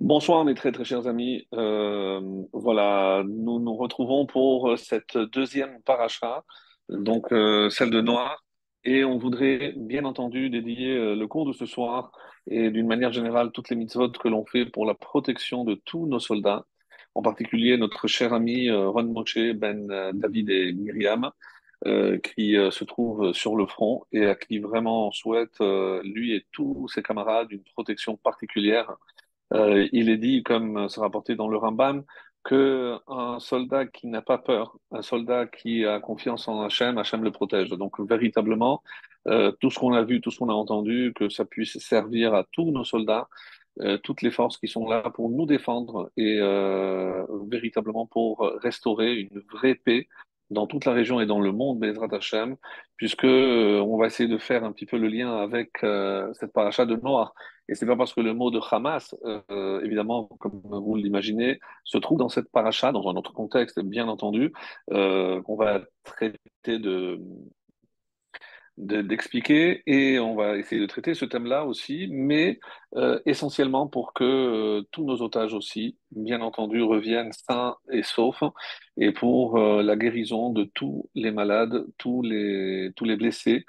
Bonsoir mes très très chers amis. Euh, voilà, nous nous retrouvons pour cette deuxième paracha, donc euh, celle de Noir, et on voudrait bien entendu dédier euh, le cours de ce soir et d'une manière générale toutes les mitzvot que l'on fait pour la protection de tous nos soldats, en particulier notre cher ami Ron Moshe Ben David et Myriam, qui se trouve sur le front et à qui vraiment on souhaite, lui et tous ses camarades, une protection particulière euh, il est dit, comme c'est rapporté dans le Rambam, que un soldat qui n'a pas peur, un soldat qui a confiance en Hachem, Hachem le protège. Donc véritablement, euh, tout ce qu'on a vu, tout ce qu'on a entendu, que ça puisse servir à tous nos soldats, euh, toutes les forces qui sont là pour nous défendre et euh, véritablement pour restaurer une vraie paix dans toute la région et dans le monde, Bezrat Hashem, puisque euh, on va essayer de faire un petit peu le lien avec euh, cette paracha de Noir. Et c'est pas parce que le mot de Hamas, euh, évidemment, comme vous l'imaginez, se trouve dans cette paracha, dans un autre contexte, bien entendu, qu'on va traiter de d'expliquer et on va essayer de traiter ce thème-là aussi, mais euh, essentiellement pour que euh, tous nos otages aussi, bien entendu, reviennent sains et saufs et pour euh, la guérison de tous les malades, tous les, tous les blessés,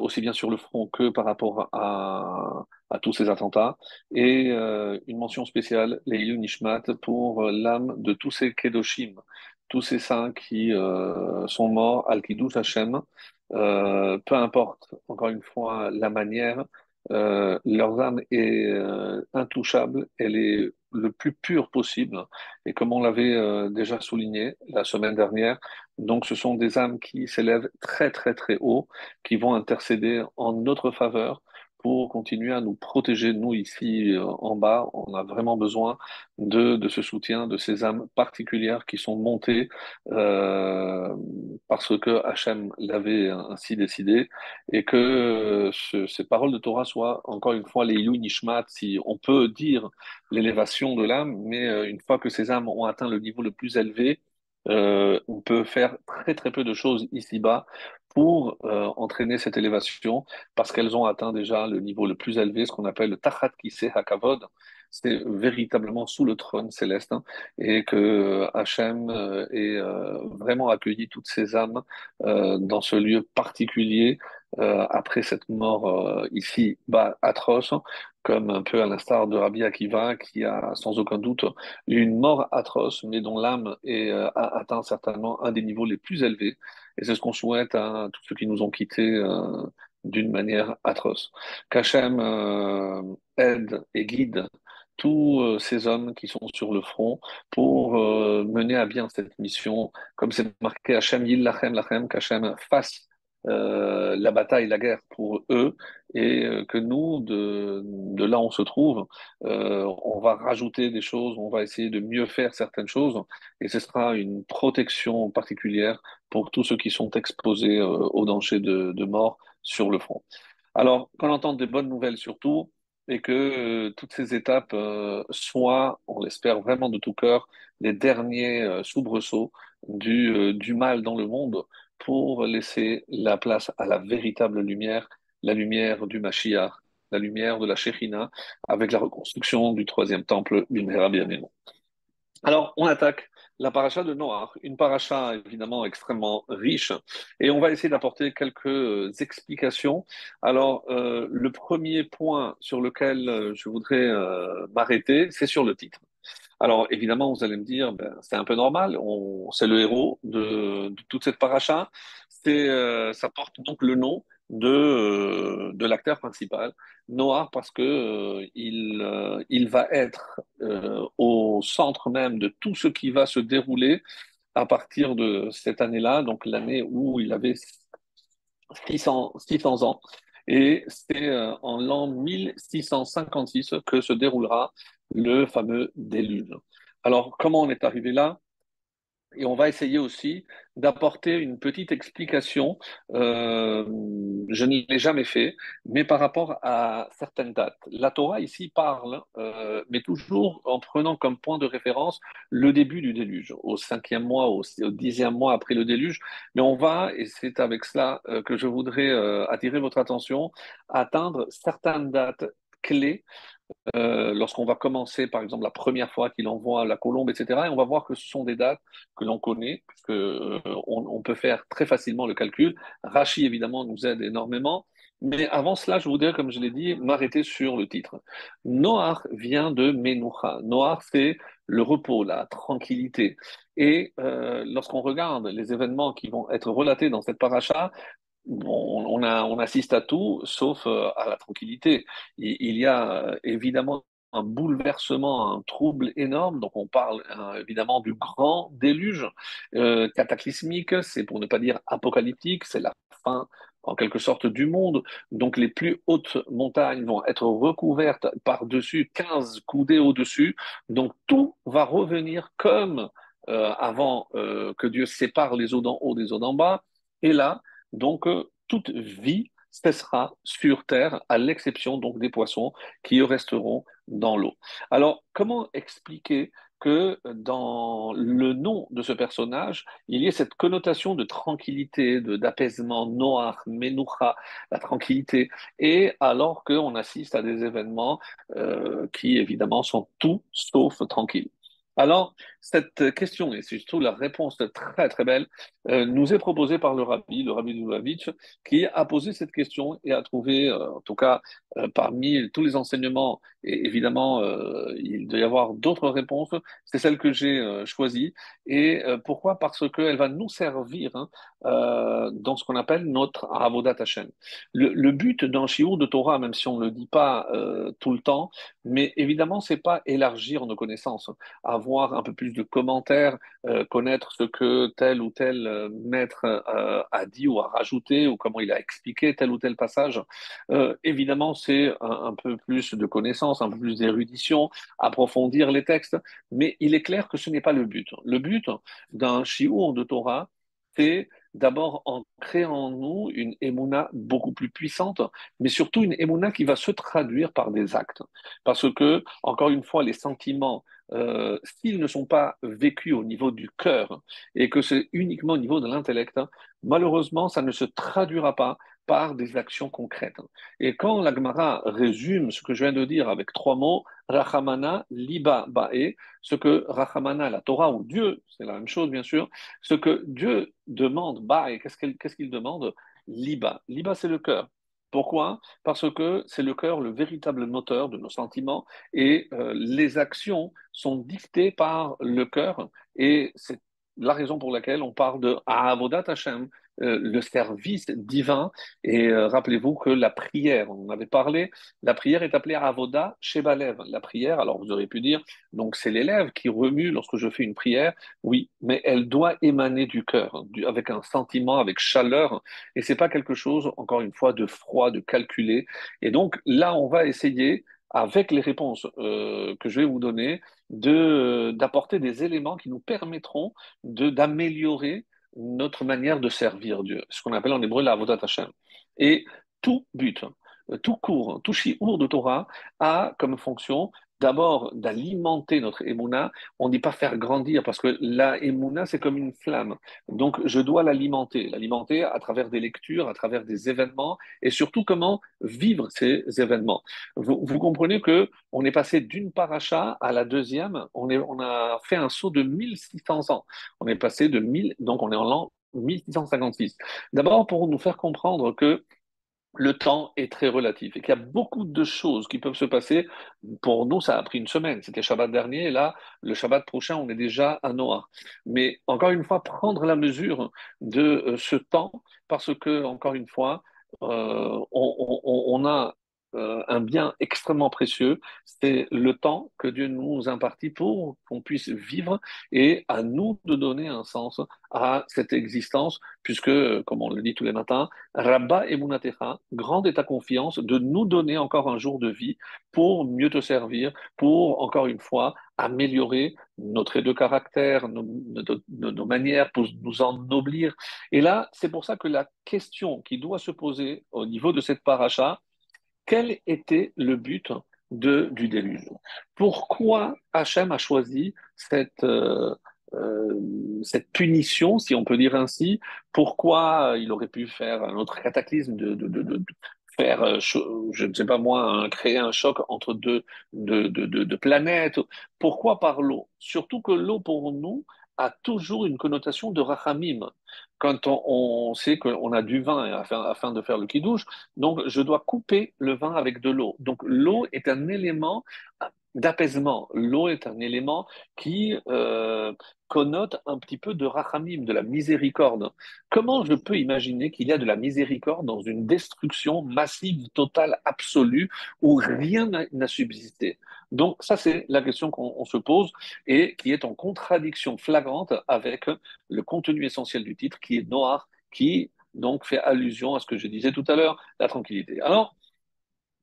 aussi bien sur le front que par rapport à, à tous ces attentats. Et une mention spéciale, les Nishmat, pour l'âme de tous ces Kedoshim, tous ces saints qui sont morts, Al-Kiddush Hashem, euh, peu importe, encore une fois, la manière, euh, leur âme est euh, intouchable, elle est le plus pure possible. Et comme on l'avait euh, déjà souligné la semaine dernière, donc ce sont des âmes qui s'élèvent très très très haut, qui vont intercéder en notre faveur pour continuer à nous protéger, nous ici euh, en bas. On a vraiment besoin de, ce soutien, de ces âmes particulières qui sont montées euh, parce que Hachem l'avait ainsi décidé et que euh, ce, ces paroles de Torah soient encore une fois les Ilu Nishmat, si on peut dire l'élévation de l'âme, mais une fois que ces âmes ont atteint le niveau le plus élevé, on peut faire très très peu de choses ici-bas pour euh, entraîner cette élévation parce qu'elles ont atteint déjà le niveau le plus élevé, ce qu'on appelle le Tachat Kiseh Hakavod. C'est véritablement sous le trône céleste hein, et que euh, Hachem euh, ait euh, vraiment accueilli toutes ces âmes dans ce lieu particulier après cette mort ici bas atroce comme un peu à l'instar de Rabbi Akiva, qui a sans aucun doute une mort atroce, mais dont l'âme euh, a atteint certainement un des niveaux les plus élevés. Et c'est ce qu'on souhaite à tous ceux qui nous ont quittés euh, d'une manière atroce. Qu'Hachem euh, aide et guide tous euh, ces hommes qui sont sur le front pour euh, mener à bien cette mission, comme c'est marqué Hachem Yillachem Lachem, qu'Hachem fasse euh, la bataille, la guerre pour eux, et euh, que nous, de, là où on se trouve, euh, on va rajouter des choses, on va essayer de mieux faire certaines choses, et ce sera une protection particulière pour tous ceux qui sont exposés euh, au danger de, mort sur le front. Alors, qu'on entende des bonnes nouvelles surtout, et que toutes ces étapes soient, on l'espère vraiment de tout cœur, les derniers soubresauts du mal dans le monde pour laisser la place à la véritable lumière, la lumière du Mashiach, la lumière de la Shekhinah, avec la reconstruction du troisième temple, Bimhera Biamenu. Alors, on attaque la paracha de Noach, une paracha évidemment extrêmement riche, et on va essayer d'apporter quelques euh, explications. Alors, euh, le premier point sur lequel euh, je voudrais m'arrêter, c'est sur le titre. Alors, évidemment, vous allez me dire, ben, c'est un peu normal, c'est le héros de, toute cette paracha, euh, ça porte donc le nom de, euh, de l'acteur principal, Noah, parce que euh, il, euh, il va être au centre même de tout ce qui va se dérouler à partir de cette année-là, donc l'année où il avait 600, 600 ans. Et c'est euh, en l'an 1656 que se déroulera le fameux déluge. Alors, comment on est arrivé là? Et on va essayer aussi d'apporter une petite explication. Euh, je ne l'ai jamais fait, mais par rapport à certaines dates. La Torah ici parle, euh, mais toujours en prenant comme point de référence le début du déluge, au cinquième mois, au, dixième mois après le déluge. Mais on va, et c'est avec cela euh, que je voudrais attirer votre attention, atteindre certaines dates clés euh, lorsqu'on va commencer, par exemple, la première fois qu'il envoie la colombe, etc. Et on va voir que ce sont des dates que l'on connaît, puisque euh, on, peut faire très facilement le calcul. Rachi, évidemment, nous aide énormément. Mais avant cela, je voudrais, comme je l'ai dit, m'arrêter sur le titre. Noir vient de Menucha. Noir, c'est le repos, la tranquillité. Et euh, lorsqu'on regarde les événements qui vont être relatés dans cette paracha, on, assiste à tout sauf euh, à la tranquillité. Il, y a euh, évidemment un bouleversement, un trouble énorme. Donc on parle euh, évidemment du grand déluge cataclysmique, c'est pour ne pas dire apocalyptique, c'est la fin en quelque sorte du monde. Donc les plus hautes montagnes vont être recouvertes par-dessus 15 coudées au-dessus. Donc tout va revenir comme avant que Dieu sépare les eaux d'en haut des eaux d'en bas. Et là, donc, euh, toute vie cessera sur terre, à l'exception donc des poissons qui resteront dans l'eau. Alors, comment expliquer que dans le nom de ce personnage, il y ait cette connotation de tranquillité, d'apaisement, noir, menoucha, la tranquillité, et alors qu'on assiste à des événements euh, qui évidemment sont tout sauf tranquilles? Alors, cette question, et surtout la réponse très très belle, euh, nous est proposée par le rabbi, le rabbi Lubavitch, qui a posé cette question et a trouvé, euh, en tout cas euh, parmi tous les enseignements, évidemment il doit y avoir d'autres réponses, c'est celle que j'ai choisie. Et pourquoi? Parce qu'elle va nous servir hein, dans ce qu'on appelle notre Avodat Hashem. Le, le but d'un shiur de Torah, même si on ne le dit pas tout le temps, mais évidemment, c'est pas élargir nos connaissances, avoir un peu plus de commentaires, euh, connaître ce que tel ou tel euh, maître euh, a dit ou a rajouté, ou comment il a expliqué tel ou tel passage. évidemment, c'est un, peu plus de connaissances, un peu plus d'érudition, approfondir les textes, mais il est clair que ce n'est pas le but. Le but d'un shiur de Torah, c'est d'abord en créant en nous une émouna beaucoup plus puissante, mais surtout une émouna qui va se traduire par des actes. Parce que, encore une fois, les sentiments, euh, s'ils ne sont pas vécus au niveau du cœur et que c'est uniquement au niveau de l'intellect, malheureusement, ça ne se traduira pas par des actions concrètes. Et quand la Gemara résume ce que je viens de dire avec trois mots, Rachamana, Liba, Ba'e, ce que Rachamana, la Torah ou Dieu, c'est la même chose bien sûr, ce que Dieu demande, Ba'e, qu'est-ce qu'il demande? Liba. Liba, c'est le cœur. Pourquoi? Parce que c'est le cœur le véritable moteur de nos sentiments et euh, les actions sont dictées par le cœur et c'est la raison pour laquelle on parle de Avodat Hashem, euh, le service divin. Et euh, rappelez-vous que la prière, on en avait parlé, la prière est appelée Avoda Shebalev. La prière, alors vous aurez pu dire, donc c'est l'élève qui remue lorsque je fais une prière, oui, mais elle doit émaner du cœur, avec un sentiment, avec chaleur, et c'est pas quelque chose, encore une fois, de froid, de calculé. Et donc là, on va essayer avec les réponses euh, que je vais vous donner, d'apporter des éléments qui nous permettront d'améliorer notre manière de servir Dieu, ce qu'on appelle en hébreu la avodat Hashem. Et tout but, tout cours, tout shiur de Torah a comme fonction d'abord d'alimenter notre émouna. On ne dit pas faire grandir parce que la émouna, c'est comme une flamme. Donc, je dois l'alimenter. L'alimenter à travers des lectures, à travers des événements et surtout comment vivre ces événements. Vous, comprenez que on est passé d'une paracha à la deuxième. On, est, on a fait un saut de 1600 ans. On est passé de 1000, donc on est en l'an 1656. D'abord, pour nous faire comprendre que le temps est très relatif et qu'il y a beaucoup de choses qui peuvent se passer. Pour nous, ça a pris une semaine. C'était Shabbat dernier et là, le Shabbat prochain, on est déjà à Noah. Mais encore une fois, prendre la mesure de euh, ce temps parce que, encore une fois, euh, on, a euh, un bien extrêmement précieux, c'est le temps que Dieu nous impartit pour qu'on puisse vivre et à nous de donner un sens à cette existence, puisque, comme on le dit tous les matins, Rabba et Munatecha, grande est ta confiance de nous donner encore un jour de vie pour mieux te servir, pour, encore une fois, améliorer notre trait de caractère, nos, nos, manières, pour nous ennoblir. Et là, c'est pour ça que la question qui doit se poser au niveau de cette paracha, quel était le but du déluge? Pourquoi Hachem a choisi cette, euh, euh, cette punition, si on peut dire ainsi? Pourquoi il aurait pu faire un autre cataclysme faire, euh, je ne sais pas moi, créer un choc entre deux, planètes? Pourquoi par l'eau? Surtout que l'eau, pour nous, a toujours une connotation de rachamim. Quand on, sait qu'on a du vin afin, de faire le kidouche, donc je dois couper le vin avec de l'eau. Donc l'eau est un élément d'apaisement. L'eau est un élément qui euh, connote un petit peu de rachamim, de la miséricorde. Comment je peux imaginer qu'il y a de la miséricorde dans une destruction massive, totale, absolue, où rien n'a subsisté? Donc ça, c'est la question qu'on se pose et qui est en contradiction flagrante avec le contenu essentiel du titre, qui est noir, qui donc fait allusion à ce que je disais tout à l'heure, la tranquillité. Alors,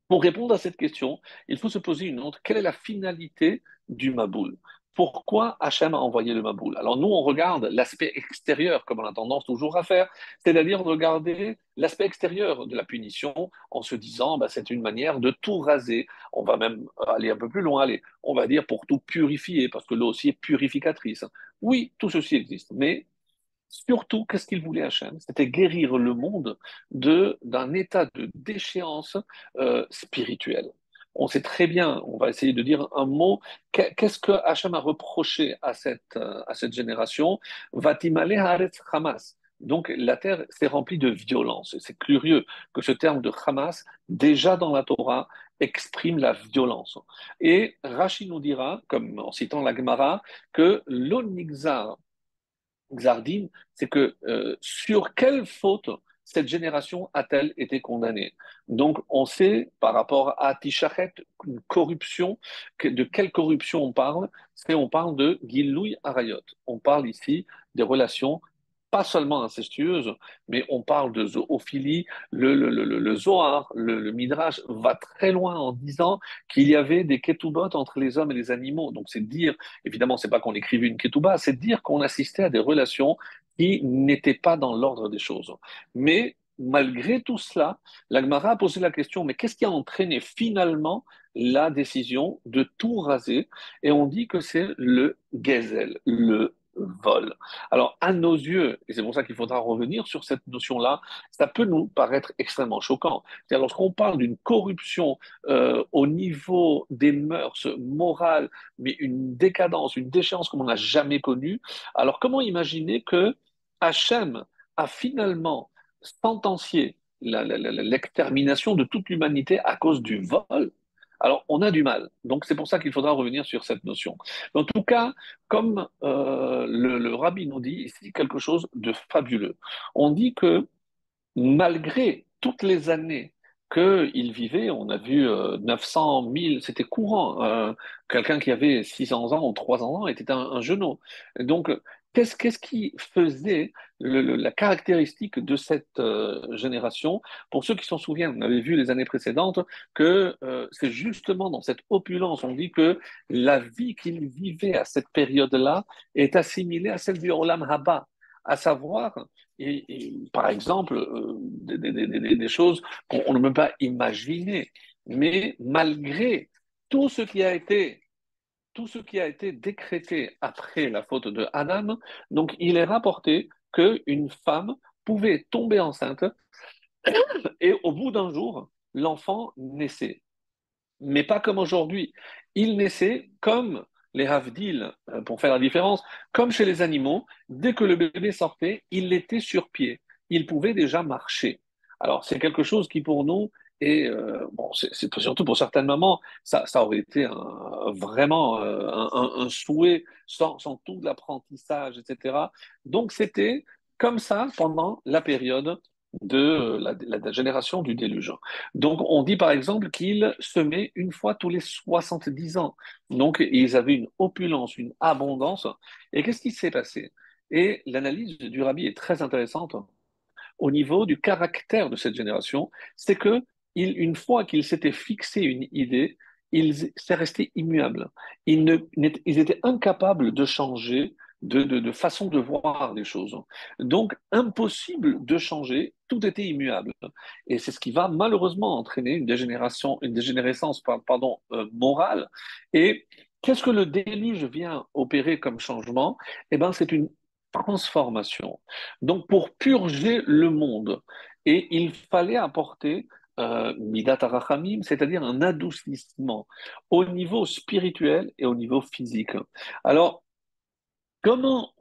pour répondre à cette question, il faut se poser une autre. Quelle est la finalité du Maboul? Pourquoi Hachem a envoyé le Maboul? Alors nous, on regarde l'aspect extérieur, comme on a tendance toujours à faire, c'est-à-dire regarder l'aspect extérieur de la punition en se disant, bah, c'est une manière de tout raser. On va même aller un peu plus loin, on va dire pour tout purifier, parce que l'eau aussi est purificatrice. Oui, tout ceci existe, mais Surtout, qu'est-ce qu'il voulait Hachem? C'était guérir le monde d'un état de déchéance euh, spirituelle. On sait très bien, on va essayer de dire un mot, qu'est-ce que Hachem a reproché à cette, euh, à cette génération? Vatimale Haaretz Hamas. Donc la terre s'est remplie de violence. C'est curieux que ce terme de Hamas, déjà dans la Torah, exprime la violence. Et Rashi nous dira, comme en citant la Gemara, que l'onixar C'est que euh, sur quelle faute cette génération a-t-elle été condamnée? Donc, on sait par rapport à Tichachet, une corruption, de quelle corruption on parle? C'est on parle de Giloui Arayot. On parle ici des relations pas seulement incestueuse, mais on parle de zoophilie. Le, le, le, Zohar, le, Midrash va très loin en disant qu'il y avait des ketubot entre les hommes et les animaux. Donc c'est dire, évidemment, c'est pas qu'on écrivait une ketuba, c'est dire qu'on assistait à des relations qui n'étaient pas dans l'ordre des choses. Mais malgré tout cela, l'Agmara a posé la question, mais qu'est-ce qui a entraîné finalement la décision de tout raser? Et on dit que c'est le gezel, le Alors, à nos yeux, et c'est pour ça qu'il faudra revenir sur cette notion-là, ça peut nous paraître extrêmement choquant. Lorsqu'on parle d'une corruption euh, au niveau des mœurs morales, mais une décadence, une déchéance comme on n'a jamais connue, alors comment imaginer que Hachem a finalement sentencié l'extermination de toute l'humanité à cause du vol? Alors, on a du mal. Donc, c'est pour ça qu'il faudra revenir sur cette notion. En tout cas, comme euh, le, rabbi nous dit ici quelque chose de fabuleux. On dit que malgré toutes les années qu'il vivait, on a vu 900, euh, 1000, c'était courant. Euh, quelqu'un qui avait 600 ans ou 300 ans était un, un genou. Donc, Qu'est-ce qui faisait la caractéristique de cette euh, génération? Pour ceux qui s'en souviennent, on avait vu les années précédentes que euh, c'est justement dans cette opulence, on dit que la vie qu'ils vivaient à cette période-là est assimilée à celle du Olam Haba, à savoir, par exemple, euh, des, choses qu'on ne peut pas imaginer. Mais malgré tout ce qui a été tout ce qui a été décrété après la faute de Adam, donc il est rapporté qu'une femme pouvait tomber enceinte et au bout d'un jour, l'enfant naissait. Mais pas comme aujourd'hui. Il naissait comme les havdil, euh, pour faire la différence, comme chez les animaux, dès que le bébé sortait, il était sur pied. Il pouvait déjà marcher. Alors, c'est quelque chose qui, pour nous, et euh, bon, c'est surtout pour certaines mamans, ça, ça aurait été vraiment euh, un, souhait sans, tout l'apprentissage, etc. Donc c'était comme ça pendant la période de la, la, génération du déluge. Donc on dit par exemple qu'ils semaient une fois tous les 70 ans. Donc ils avaient une opulence, une abondance. Et qu'est-ce qui s'est passé? Et l'analyse du rabbi est très intéressante au niveau du caractère de cette génération, c'est que une fois qu'ils s'étaient fixé une idée, ils s'est resté immuable. Ils, ne, ils, étaient incapables de changer de, façon de voir les choses. Donc, impossible de changer, tout était immuable. Et c'est ce qui va malheureusement entraîner une dégénération, une dégénérescence pardon, euh, morale. Et qu'est-ce que le déluge vient opérer comme changement? Eh bien, c'est une transformation. Donc, pour purger le monde, et il fallait apporter midat arachamim, c'est-à-dire un adoucissement au niveau spirituel et au niveau physique. Alors, comment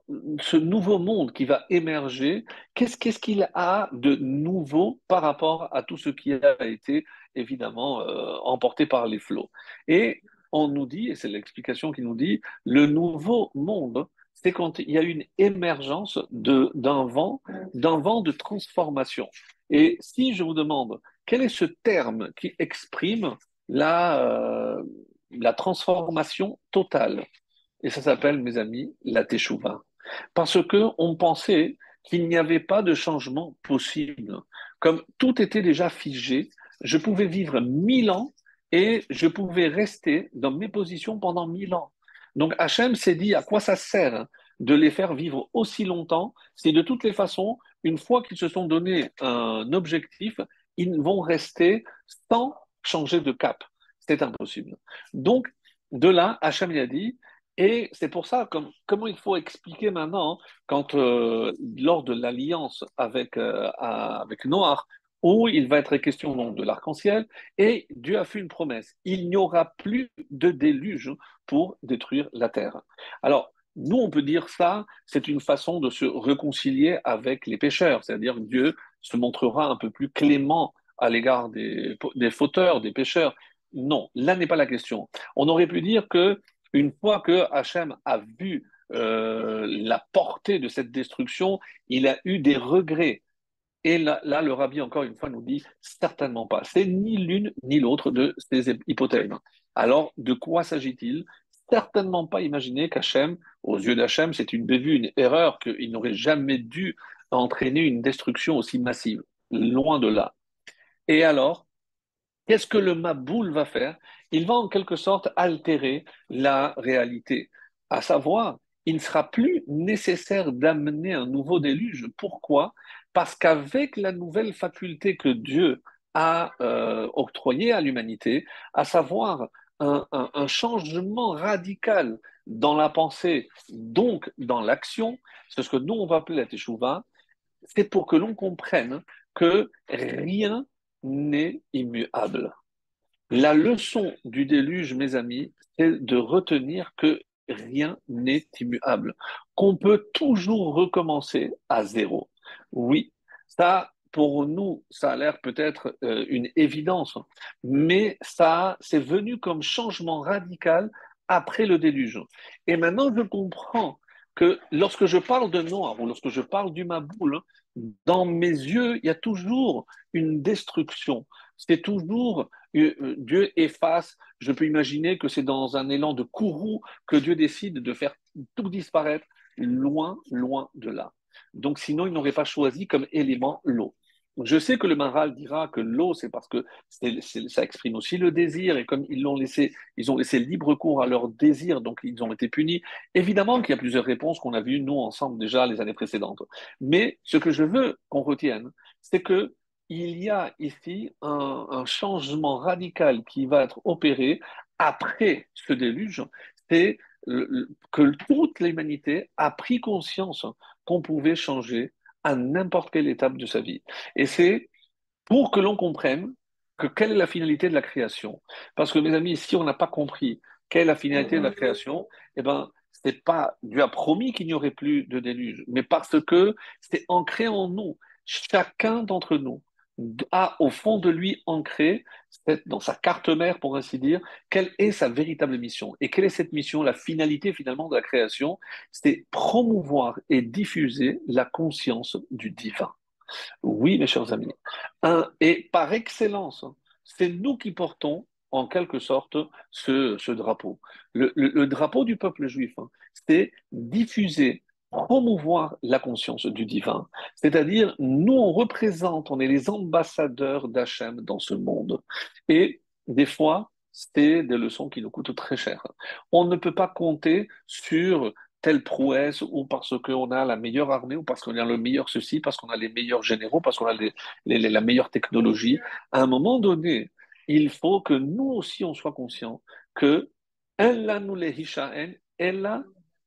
ce nouveau monde qui va émerger, qu'est-ce qu'il a de nouveau par rapport à tout ce qui a été évidemment euh, emporté par les flots? Et on nous dit, et c'est l'explication qui nous dit, le nouveau monde, c'est quand il y a une émergence d'un vent, d'un vent de transformation. Et si je vous demande quel est ce terme qui exprime la, euh, transformation totale, et ça s'appelle, mes amis, la teshuva. Parce que on pensait qu'il n'y avait pas de changement possible. Comme tout était déjà figé, je pouvais vivre mille ans et je pouvais rester dans mes positions pendant mille ans. Donc Hachem s'est dit à quoi ça sert de les faire vivre aussi longtemps C'est de toutes les façons, une fois qu'ils se sont donné un objectif, ils vont rester sans changer de cap. C'est impossible. Donc, de là, Hachem a dit, et c'est pour ça, comme, comment il faut expliquer maintenant, quand euh, lors de l'alliance avec, euh, Noir, où il va être question de l'arc-en-ciel, et Dieu a fait une promesse, il n'y aura plus de déluge pour détruire la terre. Alors, nous, on peut dire ça, c'est une façon de se réconcilier avec les pécheurs, c'est-à-dire Dieu se montrera un peu plus clément à l'égard des, fauteurs, des pécheurs. Non, là n'est pas la question. On aurait pu dire que une fois que Hachem a vu euh, la portée de cette destruction, il a eu des regrets. Et là, le rabbi, encore une fois, nous dit certainement pas. C'est ni l'une ni l'autre de ces hypothèses. Alors, de quoi s'agit-il? Certainement pas imaginer qu'Hachem, aux yeux d'Hachem, c'est une bévue, une erreur, qu'il n'aurait jamais dû entraîner une destruction aussi massive. Loin de là. Et alors, qu'est-ce que le Maboul va faire? Il va en quelque sorte altérer la réalité. À savoir, il ne sera plus nécessaire d'amener un nouveau déluge. Pourquoi? Parce qu'avec la nouvelle faculté que Dieu a euh, octroyée à l'humanité, à savoir un, changement radical dans la pensée, donc dans l'action, c'est ce que nous on va appeler la Teshuvah, c'est pour que l'on comprenne que rien n'est immuable. La leçon du déluge, mes amis, c'est de retenir que rien n'est immuable, qu'on peut toujours recommencer à zéro. Oui, ça, pour nous, ça a l'air peut-être euh, une évidence, mais ça, c'est venu comme changement radical après le déluge. Et maintenant, je comprends que lorsque je parle de noir ou lorsque je parle du Maboul, dans mes yeux, il y a toujours une destruction. C'est toujours euh, euh, Dieu efface. Je peux imaginer que c'est dans un élan de courroux que Dieu décide de faire tout disparaître, loin, loin de là. Donc sinon, il n'aurait pas choisi comme élément l'eau. Je sais que le Maral dira que l'eau, c'est parce que ça exprime aussi le désir, et comme ils l'ont laissé, ils ont laissé libre cours à leur désir, donc ils ont été punis. Évidemment qu'il y a plusieurs réponses qu'on a vues, nous, ensemble, déjà les années précédentes. Mais ce que je veux qu'on retienne, c'est que il y a ici un, un, changement radical qui va être opéré après ce déluge, c'est que toute l'humanité a pris conscience qu'on pouvait changer à n'importe quelle étape de sa vie. Et c'est pour que l'on comprenne que quelle est la finalité de la création. Parce que mes amis, si on n'a pas compris quelle est la finalité de la création, eh ben, c'est pas Dieu a promis qu'il n'y aurait plus de déluge, mais parce que c'est ancré en nous, chacun d'entre nous a au fond de lui ancré, dans sa carte mère pour ainsi dire, quelle est sa véritable mission. Et quelle est cette mission La finalité finalement de la création, c'est promouvoir et diffuser la conscience du divin. Oui, mes chers amis. et par excellence, c'est nous qui portons en quelque sorte ce, drapeau. Le, drapeau du peuple juif, hein, c'est diffuser promouvoir la conscience du divin. C'est-à-dire, nous, on représente, on est les ambassadeurs d'Hachem dans ce monde. Et des fois, c'est des leçons qui nous coûtent très cher. On ne peut pas compter sur telle prouesse ou parce qu'on a la meilleure armée ou parce qu'on a le meilleur ceci, parce qu'on a les meilleurs généraux, parce qu'on a la meilleure technologie. À un moment donné, il faut que nous aussi on soit conscients que Allah nous les elle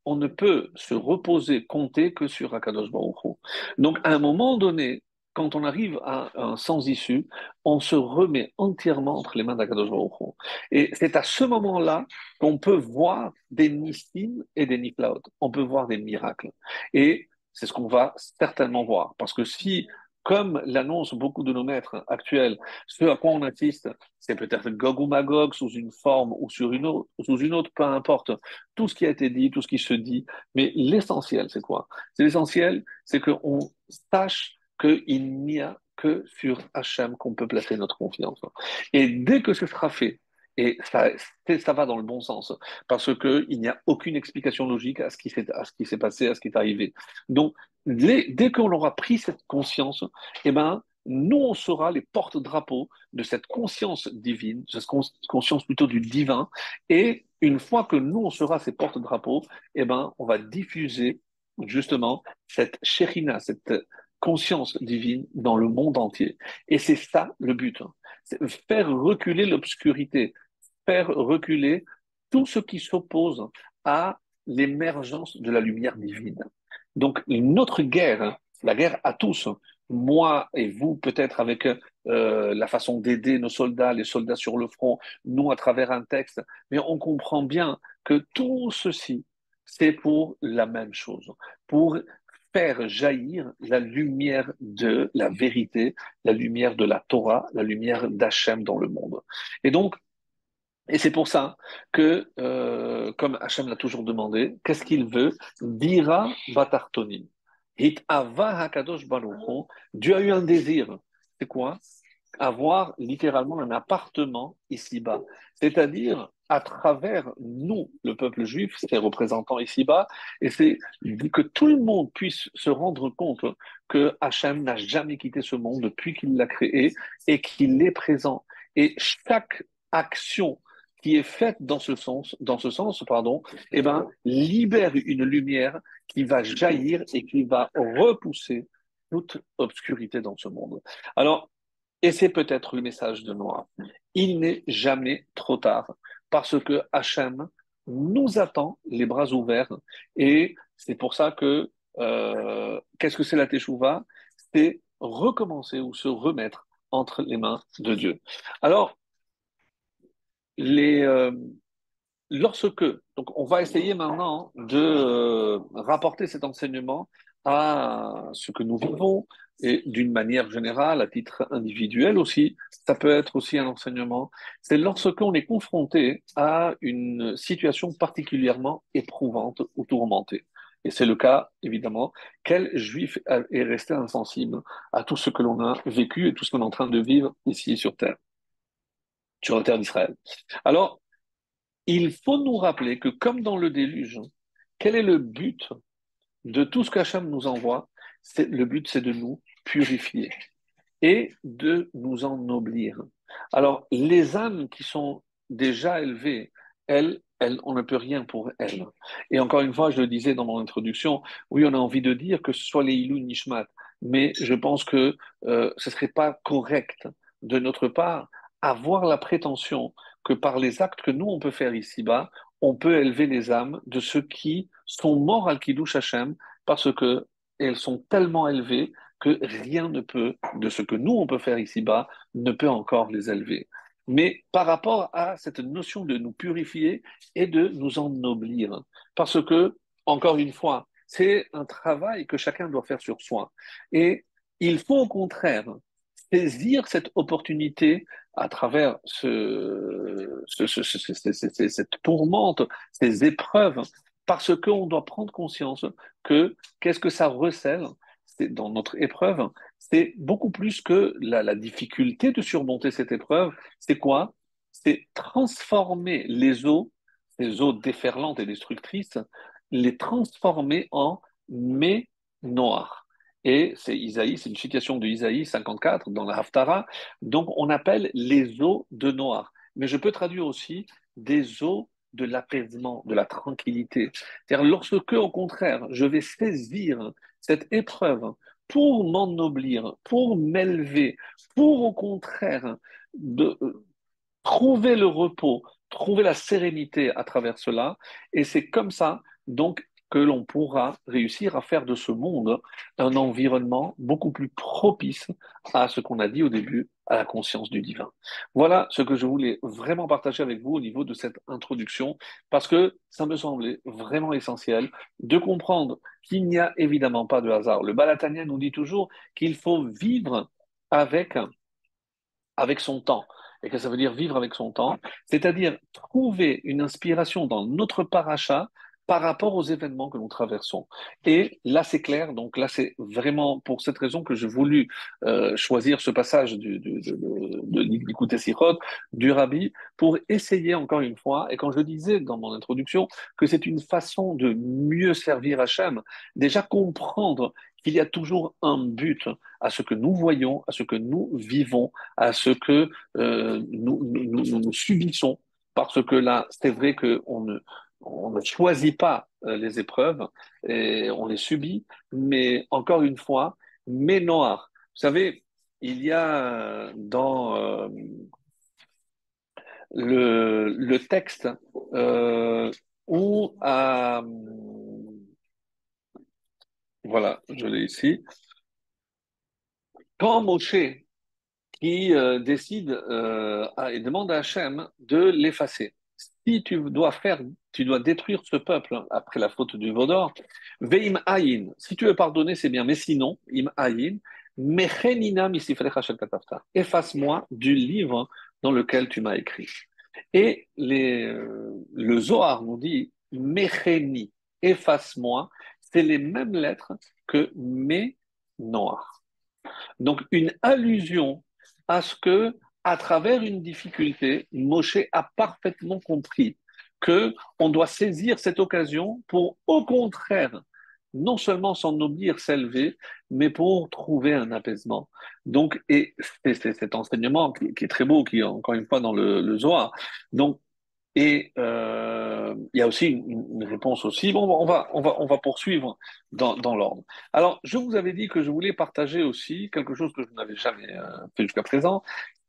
on ne peut se reposer, compter que sur Akadosh Baruch Donc, à un moment donné, quand on arrive à un sans issue, on se remet entièrement entre les mains d'Akadosh Baruch Et c'est à ce moment-là qu'on peut voir des nissim et des niflaot. On peut voir des miracles. Et c'est ce qu'on va certainement voir. Parce que si comme l'annoncent beaucoup de nos maîtres actuels, ce à quoi on assiste, c'est peut-être Gog ou Magog sous une forme ou sur une autre, sous une autre, peu importe. Tout ce qui a été dit, tout ce qui se dit. Mais l'essentiel, c'est quoi? C'est l'essentiel, c'est qu'on sache qu'il n'y a que sur Hachem qu'on peut placer notre confiance. Et dès que ce sera fait, et ça, ça va dans le bon sens, parce qu'il n'y a aucune explication logique à ce qui s'est passé, à ce qui est arrivé. Donc, dès qu'on aura pris cette conscience, eh ben, nous, on sera les porte-drapeaux de cette conscience divine, cette conscience plutôt du divin. Et une fois que nous, on sera ces porte-drapeaux, eh ben, on va diffuser justement cette chérina, cette conscience divine dans le monde entier. Et c'est ça le but. C'est faire reculer l'obscurité, faire reculer tout ce qui s'oppose à l'émergence de la lumière divine. Donc notre guerre, la guerre à tous, moi et vous peut-être avec euh, la façon d'aider nos soldats, les soldats sur le front, nous à travers un texte, mais on comprend bien que tout ceci, c'est pour la même chose, pour faire jaillir la lumière de la vérité, la lumière de la Torah, la lumière d'Hachem dans le monde. Et donc, et c'est pour ça que, euh, comme Hachem l'a toujours demandé, qu'est-ce qu'il veut? Dira batartonim. Hit ava hakadosh Dieu a eu un désir. C'est quoi? Avoir littéralement un appartement ici-bas. C'est-à-dire, à travers nous, le peuple juif, ses représentants ici-bas, et c'est que tout le monde puisse se rendre compte que Hachem n'a jamais quitté ce monde depuis qu'il l'a créé et qu'il est présent. Et chaque action qui est faite dans ce sens, dans ce sens pardon, eh ben, libère une lumière qui va jaillir et qui va repousser toute obscurité dans ce monde. Alors, et c'est peut-être le message de Noah. Il n'est jamais trop tard parce que Hachem nous attend les bras ouverts et c'est pour ça que euh, qu'est-ce que c'est la Teshuvah? C'est recommencer ou se remettre entre les mains de Dieu. Alors, les, euh, lorsque, donc on va essayer maintenant de euh, rapporter cet enseignement à ce que nous vivons et d'une manière générale, à titre individuel aussi, ça peut être aussi un enseignement. C'est lorsqu'on est confronté à une situation particulièrement éprouvante ou tourmentée. Et c'est le cas, évidemment, quel juif est resté insensible à tout ce que l'on a vécu et tout ce qu'on est en train de vivre ici sur Terre? Sur la terre d'Israël. Alors, il faut nous rappeler que comme dans le déluge, quel est le but de tout ce qu'Hachem nous envoie? Le but, c'est de nous purifier et de nous ennoblir. Alors, les âmes qui sont déjà élevées, elles, elles, on ne peut rien pour elles. Et encore une fois, je le disais dans mon introduction, oui, on a envie de dire que ce soit les Ilou Nishmat, mais je pense que euh, ce ne serait pas correct de notre part avoir la prétention que par les actes que nous, on peut faire ici-bas, on peut élever les âmes de ceux qui sont morts al Kiddush Hashem parce que elles sont tellement élevées que rien ne peut, de ce que nous, on peut faire ici-bas, ne peut encore les élever. Mais par rapport à cette notion de nous purifier et de nous ennoblir, parce que, encore une fois, c'est un travail que chacun doit faire sur soi. Et il faut au contraire saisir cette opportunité à travers ce, cette tourmente, ces épreuves, parce qu'on doit prendre conscience que qu'est-ce que ça recèle dans notre épreuve, c'est beaucoup plus que la, difficulté de surmonter cette épreuve. C'est quoi? C'est transformer les eaux, les eaux déferlantes et destructrices, les transformer en mets noirs. Et c'est Isaïe, c'est une citation de Isaïe 54 dans la Haftara. Donc on appelle les eaux de Noir. Mais je peux traduire aussi des eaux de l'apaisement, de la tranquillité. C'est-à-dire lorsque, au contraire, je vais saisir cette épreuve pour m'ennoblir, pour m'élever, pour au contraire de, euh, trouver le repos, trouver la sérénité à travers cela. Et c'est comme ça, donc, que l'on pourra réussir à faire de ce monde un environnement beaucoup plus propice à ce qu'on a dit au début, à la conscience du divin. Voilà ce que je voulais vraiment partager avec vous au niveau de cette introduction, parce que ça me semblait vraiment essentiel de comprendre qu'il n'y a évidemment pas de hasard. Le Balatanien nous dit toujours qu'il faut vivre avec, avec son temps et que ça veut dire vivre avec son temps, c'est-à-dire trouver une inspiration dans notre paracha par rapport aux événements que nous traversons. Et là, c'est clair. Donc là, c'est vraiment pour cette raison que j'ai voulu euh, choisir ce passage du, du, de, de, du Rabbi pour essayer encore une fois. Et quand je disais dans mon introduction que c'est une façon de mieux servir Hachem, déjà comprendre qu'il y a toujours un but à ce que nous voyons, à ce que nous vivons, à ce que euh, nous, nous, nous, subissons. Parce que là, c'est vrai qu'on ne, on ne choisit pas euh, les épreuves et on les subit, mais encore une fois, mais noir. Vous savez, il y a dans euh, le, texte euh, où voilà, je l'ai ici. Quand Moshe qui décide et demande à Hachem de l'effacer, si tu dois faire, tu dois détruire ce peuple hein, après la faute du Vaudor, veim ayin, si tu veux pardonner, c'est bien, mais sinon, im ayin, efface-moi du livre dans lequel tu m'as écrit. Et les, euh, le Zohar nous dit, mecheni, efface-moi, c'est les mêmes lettres que mes noir. Donc, une allusion à ce que à travers une difficulté, Moshe a parfaitement compris que on doit saisir cette occasion pour, au contraire, non seulement s'ennoblir, s'élever, mais pour trouver un apaisement. Donc, et c'est cet enseignement qui, est très beau, qui est encore une fois dans le, le Zohar. Donc, et euh, il y a aussi une, réponse aussi. Bon, on va, on va, on va poursuivre dans, dans l'ordre. Alors, je vous avais dit que je voulais partager aussi quelque chose que je n'avais jamais euh, fait jusqu'à présent,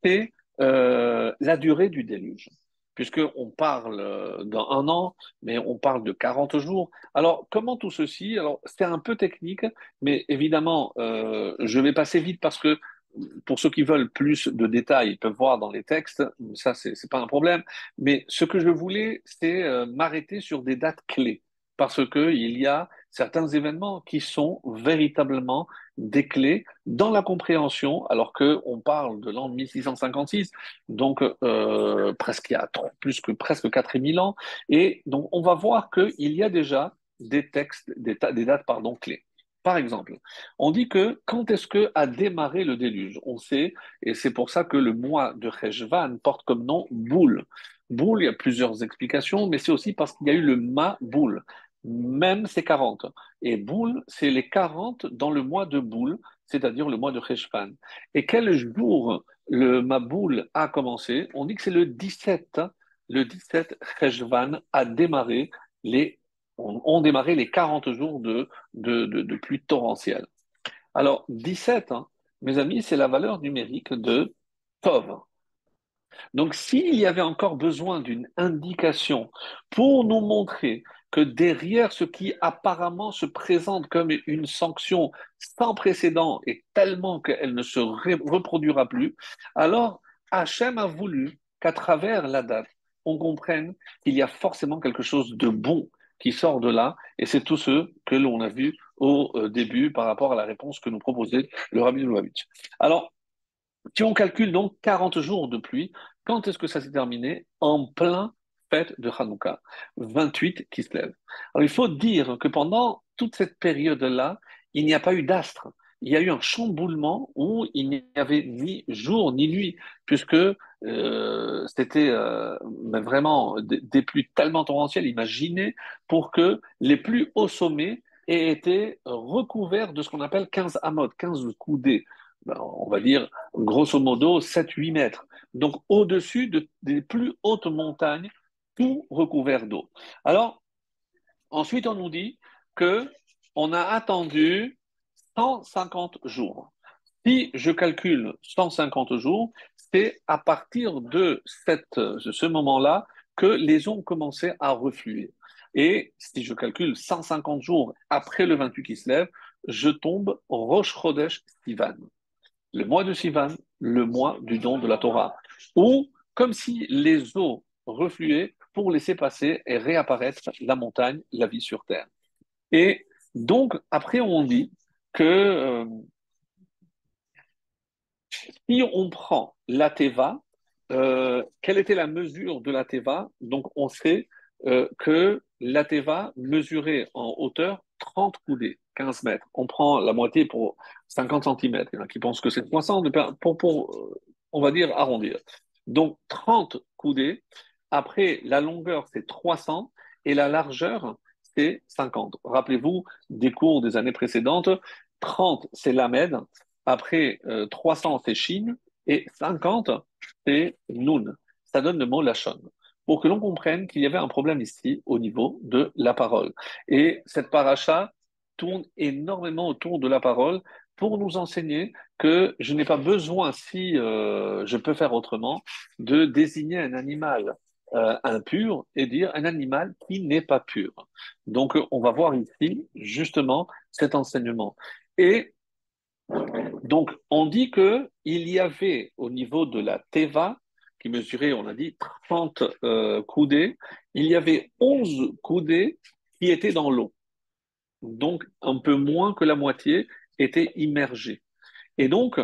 c'est euh, la durée du déluge. Puisqu'on parle euh, d'un an, mais on parle de 40 jours. Alors, comment tout ceci Alors, c'est un peu technique, mais évidemment, euh, je vais passer vite parce que pour ceux qui veulent plus de détails, ils peuvent voir dans les textes, ça, c'est n'est pas un problème. Mais ce que je voulais, c'est m'arrêter sur des dates clés parce qu'il y a certains événements qui sont véritablement des clés dans la compréhension, alors qu'on parle de l'an 1656, donc euh, presque il y a plus que presque 4000 ans, et donc on va voir qu'il y a déjà des textes, des, des dates pardon, clés. Par exemple, on dit que quand est-ce que a démarré le déluge? On sait, et c'est pour ça que le mois de Rejvan porte comme nom boule. Boule, il y a plusieurs explications, mais c'est aussi parce qu'il y a eu le ma boule même c'est 40. Et Boule, c'est les 40 dans le mois de Boule, c'est-à-dire le mois de Cheshvan. Et quel jour le Maboul a commencé? On dit que c'est le 17. Le 17 Cheshvan a démarré les, ont, démarré les 40 jours de, de, de, pluie torrentielle. Alors, 17, hein, mes amis, c'est la valeur numérique de Tov. Donc, s'il y avait encore besoin d'une indication pour nous montrer que derrière ce qui apparemment se présente comme une sanction sans précédent et tellement qu'elle ne se reproduira plus, alors Hachem a voulu qu'à travers la date, on comprenne qu'il y a forcément quelque chose de bon qui sort de là, et c'est tout ce que l'on a vu au euh, début par rapport à la réponse que nous proposait le Rabbi Lubavitch. Alors, si on calcule donc 40 jours de pluie, quand est-ce que ça s'est terminé? En plein de Hanouka, 28 qui se lèvent. Alors il faut dire que pendant toute cette période-là, il n'y a pas eu d'astre. Il y a eu un chamboulement où il n'y avait ni jour ni nuit, puisque euh, c'était euh, vraiment des, pluies tellement torrentielles, imaginez, pour que les plus hauts sommets aient été recouverts de ce qu'on appelle 15 amotes, 15 coudées. Ben, on va dire grosso modo 7-8 mètres. Donc au-dessus des plus hautes montagnes tout recouvert d'eau. Alors, ensuite, on nous dit que on a attendu 150 jours. Si je calcule 150 jours, c'est à partir de, cette, ce moment-là que les eaux ont commencé à refluer. Et si je calcule 150 jours après le 28 qui se lève, je tombe Rosh Chodesh Sivan. Le mois de Sivan, le mois du don de la Torah. Ou comme si les eaux refluaient pour laisser passer et réapparaître la montagne, la vie sur terre. Et donc, après, on dit que euh, si on prend la Teva, euh, quelle était la mesure de la Teva? Donc, on sait euh, que la Teva mesurait en hauteur 30 coudées, 15 mètres. On prend la moitié pour 50 cm. Il y en a qui pensent que c'est 60, pour, pour, on va dire arrondir. Donc 30 coudées. Après, la longueur, c'est 300 et la largeur, c'est 50. Rappelez-vous des cours des années précédentes. 30, c'est Lamed. Après, 300, euh, c'est Chine. Et 50, c'est Nun. Ça donne le mot Lachon. Pour que l'on comprenne qu'il y avait un problème ici au niveau de la parole. Et cette paracha tourne énormément autour de la parole pour nous enseigner que je n'ai pas besoin, si euh, je peux faire autrement, de désigner un animal euh, impur et dire un animal qui n'est pas pur. Donc, on va voir ici justement cet enseignement. Et donc, on dit que il y avait au niveau de la teva, qui mesurait, on a dit, 30 euh, coudées, il y avait 11 coudées qui étaient dans l'eau. Donc, un peu moins que la moitié était immergée. Et donc,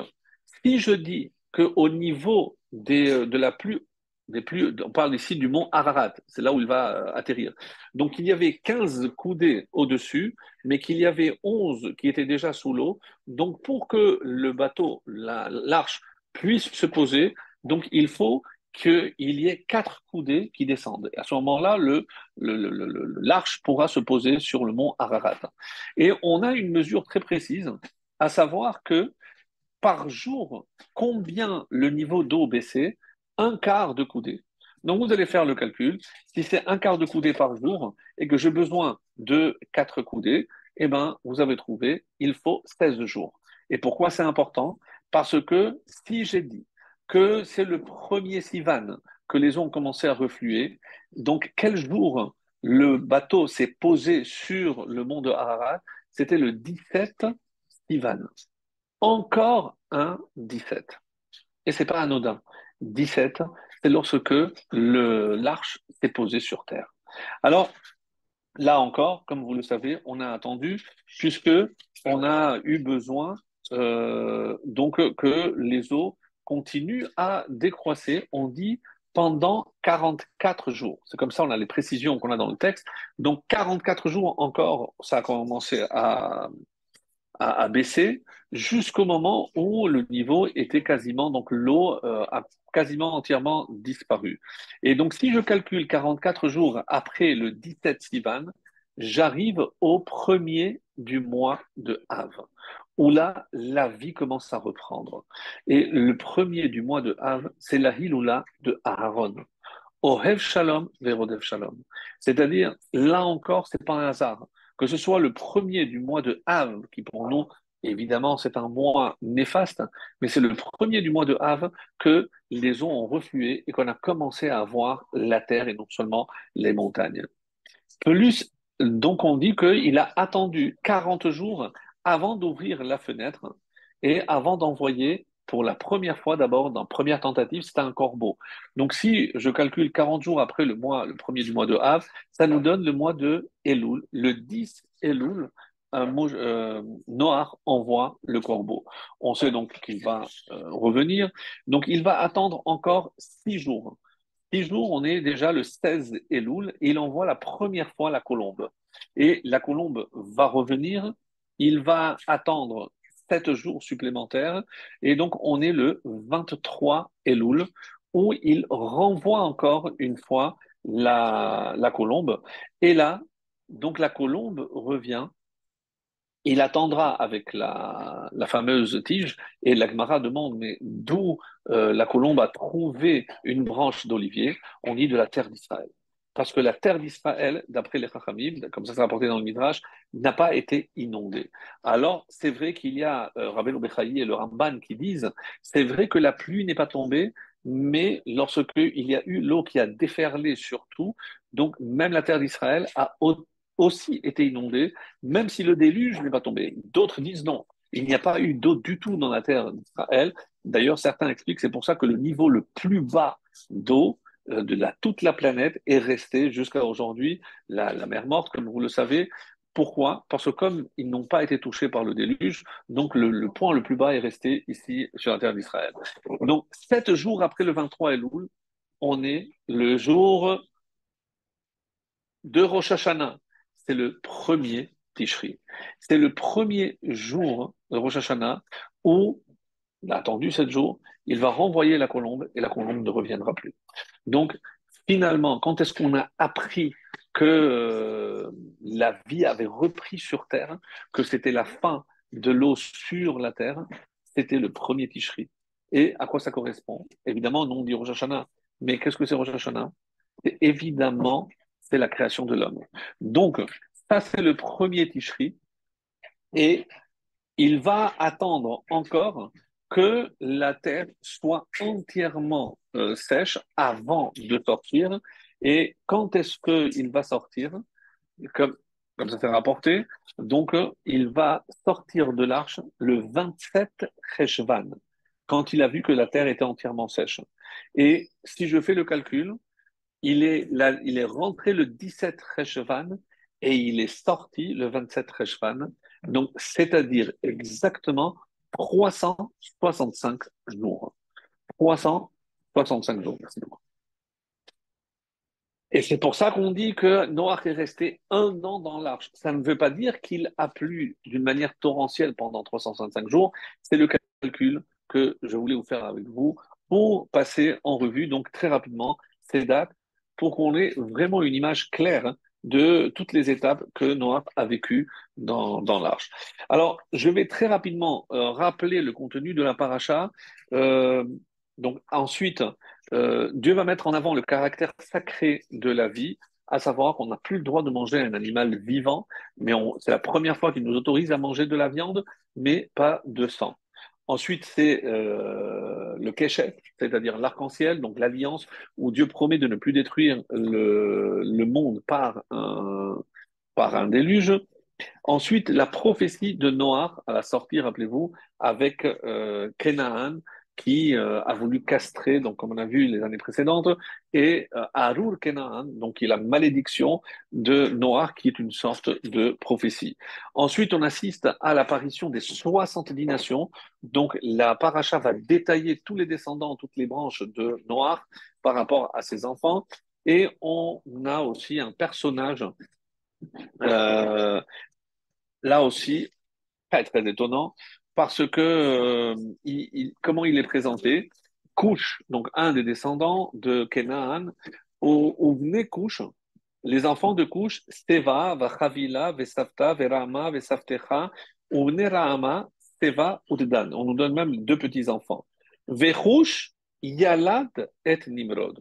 si je dis qu'au niveau des, euh, de la plus, plus, on parle ici du mont Ararat, c'est là où il va euh, atterrir. Donc, il y avait 15 coudées au-dessus, mais qu'il y avait 11 qui étaient déjà sous l'eau. Donc, pour que le bateau, l'arche, puisse se poser, donc il faut qu'il y ait quatre coudées qui descendent. Et à ce moment-là, l'arche le, le, pourra se poser sur le mont Ararat. Et on a une mesure très précise, à savoir que par jour, combien le niveau d'eau baissait Un quart de coudée. Donc vous allez faire le calcul. Si c'est un quart de coudée par jour et que j'ai besoin de quatre coudées, eh ben, vous avez trouvé, il faut 16 jours. Et pourquoi c'est important? Parce que si j'ai dit que c'est le premier Sivan que les eaux ont commencé à refluer. Donc, quel jour le bateau s'est posé sur le mont de Ararat C'était le 17 Sivan. Encore un 17. Et c'est pas anodin. 17, c'est lorsque l'arche s'est posée sur terre. Alors, là encore, comme vous le savez, on a attendu, puisque on a eu besoin euh, donc que les eaux continue à décroisser, on dit pendant 44 jours. C'est comme ça, on a les précisions qu'on a dans le texte. Donc 44 jours encore, ça a commencé à, à, baisser jusqu'au moment où le niveau était quasiment, donc l'eau euh, a quasiment entièrement disparu. Et donc si je calcule 44 jours après le 17 Sivan, j'arrive au premier du mois de Av où là, la vie commence à reprendre. Et le premier du mois de Av, c'est la Hiloula de Aaron. Ohev Shalom, Verodev Shalom. C'est-à-dire, là encore, c'est pas un hasard. Que ce soit le premier du mois de Av, qui pour nous, évidemment, c'est un mois néfaste, mais c'est le premier du mois de Av que les eaux ont reflué et qu'on a commencé à voir la terre et non seulement les montagnes. Plus, donc on dit qu'il a attendu 40 jours avant d'ouvrir la fenêtre et avant d'envoyer pour la première fois d'abord, dans première tentative, c'était un corbeau. Donc si je calcule 40 jours après le mois, le premier du mois de Av, ça nous donne le mois de Elul. Le 10 Elul, un euh, Noir envoie le corbeau. On sait donc qu'il va euh, revenir. Donc il va attendre encore six jours. Six jours, on est déjà le 16 Elul et il envoie la première fois la colombe. Et la colombe va revenir il va attendre sept jours supplémentaires et donc on est le 23 Elul où il renvoie encore une fois la, colombe. Et là, donc la colombe revient il attendra avec la, fameuse tige et l'Agmara demande mais d'où euh, la colombe a trouvé une branche d'olivier? On dit de la terre d'Israël parce que la terre d'Israël, d'après les Chachamim, comme ça c'est rapporté dans le Midrash, n'a pas été inondée. Alors, c'est vrai qu'il y a euh, Rabbeinu Bechayi et le Ramban qui disent, c'est vrai que la pluie n'est pas tombée, mais lorsqu'il y a eu l'eau qui a déferlé sur tout, donc même la terre d'Israël a aussi été inondée, même si le déluge n'est pas tombé. D'autres disent non, il n'y a pas eu d'eau du tout dans la terre d'Israël. D'ailleurs, certains expliquent que c'est pour ça que le niveau le plus bas d'eau euh, de la, toute la planète est resté jusqu'à aujourd'hui la, mer morte, comme vous le savez. Pourquoi? Parce que comme ils n'ont pas été touchés par le déluge, donc le, le, point le plus bas est resté ici sur la terre d'Israël. Donc, sept jours après le 23 Elul, on est le jour de Rosh Hashanah. C'est le premier Tishri. C'est le premier jour de Rosh Hashanah où, il a attendu sept jours, il va renvoyer la colombe et la colombe ne reviendra plus. Donc, finalement, quand est-ce qu'on a appris que euh, la vie avait repris sur Terre, que c'était la fin de l'eau sur la Terre, c'était le premier Tishri. Et à quoi ça correspond? Évidemment, non, on dit Rosh Hashanah. Mais qu'est-ce que c'est Rosh Hashanah? C'est évidemment, la création de l'homme. Donc, ça, c'est le premier Tishri. Et il va attendre encore que la terre soit entièrement euh, sèche avant de sortir. Et quand est-ce qu'il va sortir? Comme, comme ça s'est rapporté, donc il va sortir de l'arche le 27 Cheshvan, quand il a vu que la terre était entièrement sèche. Et si je fais le calcul, il est, là, il est rentré le 17 Cheshvan et il est sorti le 27 Cheshvan, donc c'est-à-dire exactement 365 jours. 365 jours. Et c'est pour ça qu'on dit que Noah est resté un an dans l'arche. Ça ne veut pas dire qu'il a plu d'une manière torrentielle pendant 365 jours. C'est le calcul que je voulais vous faire avec vous pour passer en revue, donc très rapidement, ces dates, pour qu'on ait vraiment une image claire de toutes les étapes que Noah a vécues dans, dans l'arche. Alors, je vais très rapidement euh, rappeler le contenu de la paracha. Euh, donc, ensuite, euh, Dieu va mettre en avant le caractère sacré de la vie, à savoir qu'on n'a plus le droit de manger un animal vivant, mais c'est la première fois qu'il nous autorise à manger de la viande, mais pas de sang. Ensuite, c'est euh, le Keshet, c'est-à-dire l'arc-en-ciel, donc l'alliance, où Dieu promet de ne plus détruire le, monde par un, par un déluge. Ensuite, la prophétie de Noah à la sortie, rappelez-vous, avec euh, Kenaan, qui euh, a voulu castrer, donc comme on a vu les années précédentes, et euh, Arur donc qui est la malédiction de Noir, qui est une sorte de prophétie. Ensuite, on assiste à l'apparition des 70 nations, donc la paracha va détailler tous les descendants, toutes les branches de Noir par rapport à ses enfants, et on a aussi un personnage, euh, là aussi, très étonnant, parce que euh, comment il est présenté? Couche, donc un des descendants de Kenaan, où, venaient Couche, les enfants de Couche, Steva, Vachavila, Vesafta, Verama, Vesaftecha, ou Raama, Steva, Uddan. On nous donne même deux petits-enfants. Vechush, Yalad et Nimrod.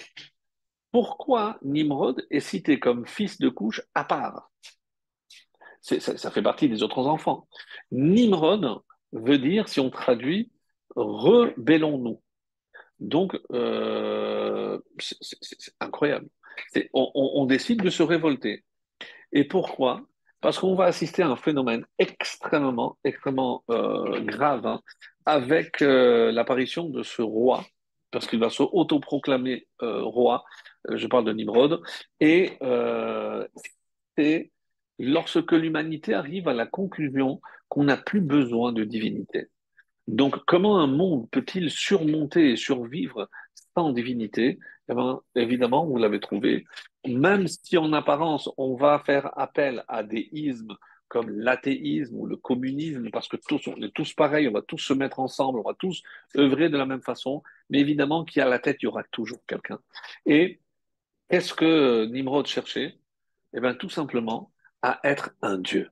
Pourquoi Nimrod est cité comme fils de Couche à part? Ça, fait partie des autres enfants. Nimrod, veut dire, si on traduit, rebellons-nous. Donc, euh, c'est incroyable. On, décide de se révolter. Et pourquoi? Parce qu'on va assister à un phénomène extrêmement, extrêmement euh, grave hein, avec euh, l'apparition de ce roi, parce qu'il va se autoproclamer roi. Je parle de Nimrod. Et c'est lorsque l'humanité arrive à la conclusion qu'on n'a plus besoin de divinité. Donc, comment un monde peut-il surmonter et survivre sans divinité? Eh bien, Évidemment, vous l'avez trouvé. Même si en apparence, on va faire appel à des ismes comme l'athéisme ou le communisme, parce que tous, on est tous pareils, on va tous se mettre ensemble, on va tous œuvrer de la même façon, mais évidemment qu'il y a la tête, il y aura toujours quelqu'un. Et qu'est-ce que Nimrod cherchait? Eh bien, tout simplement à être un dieu.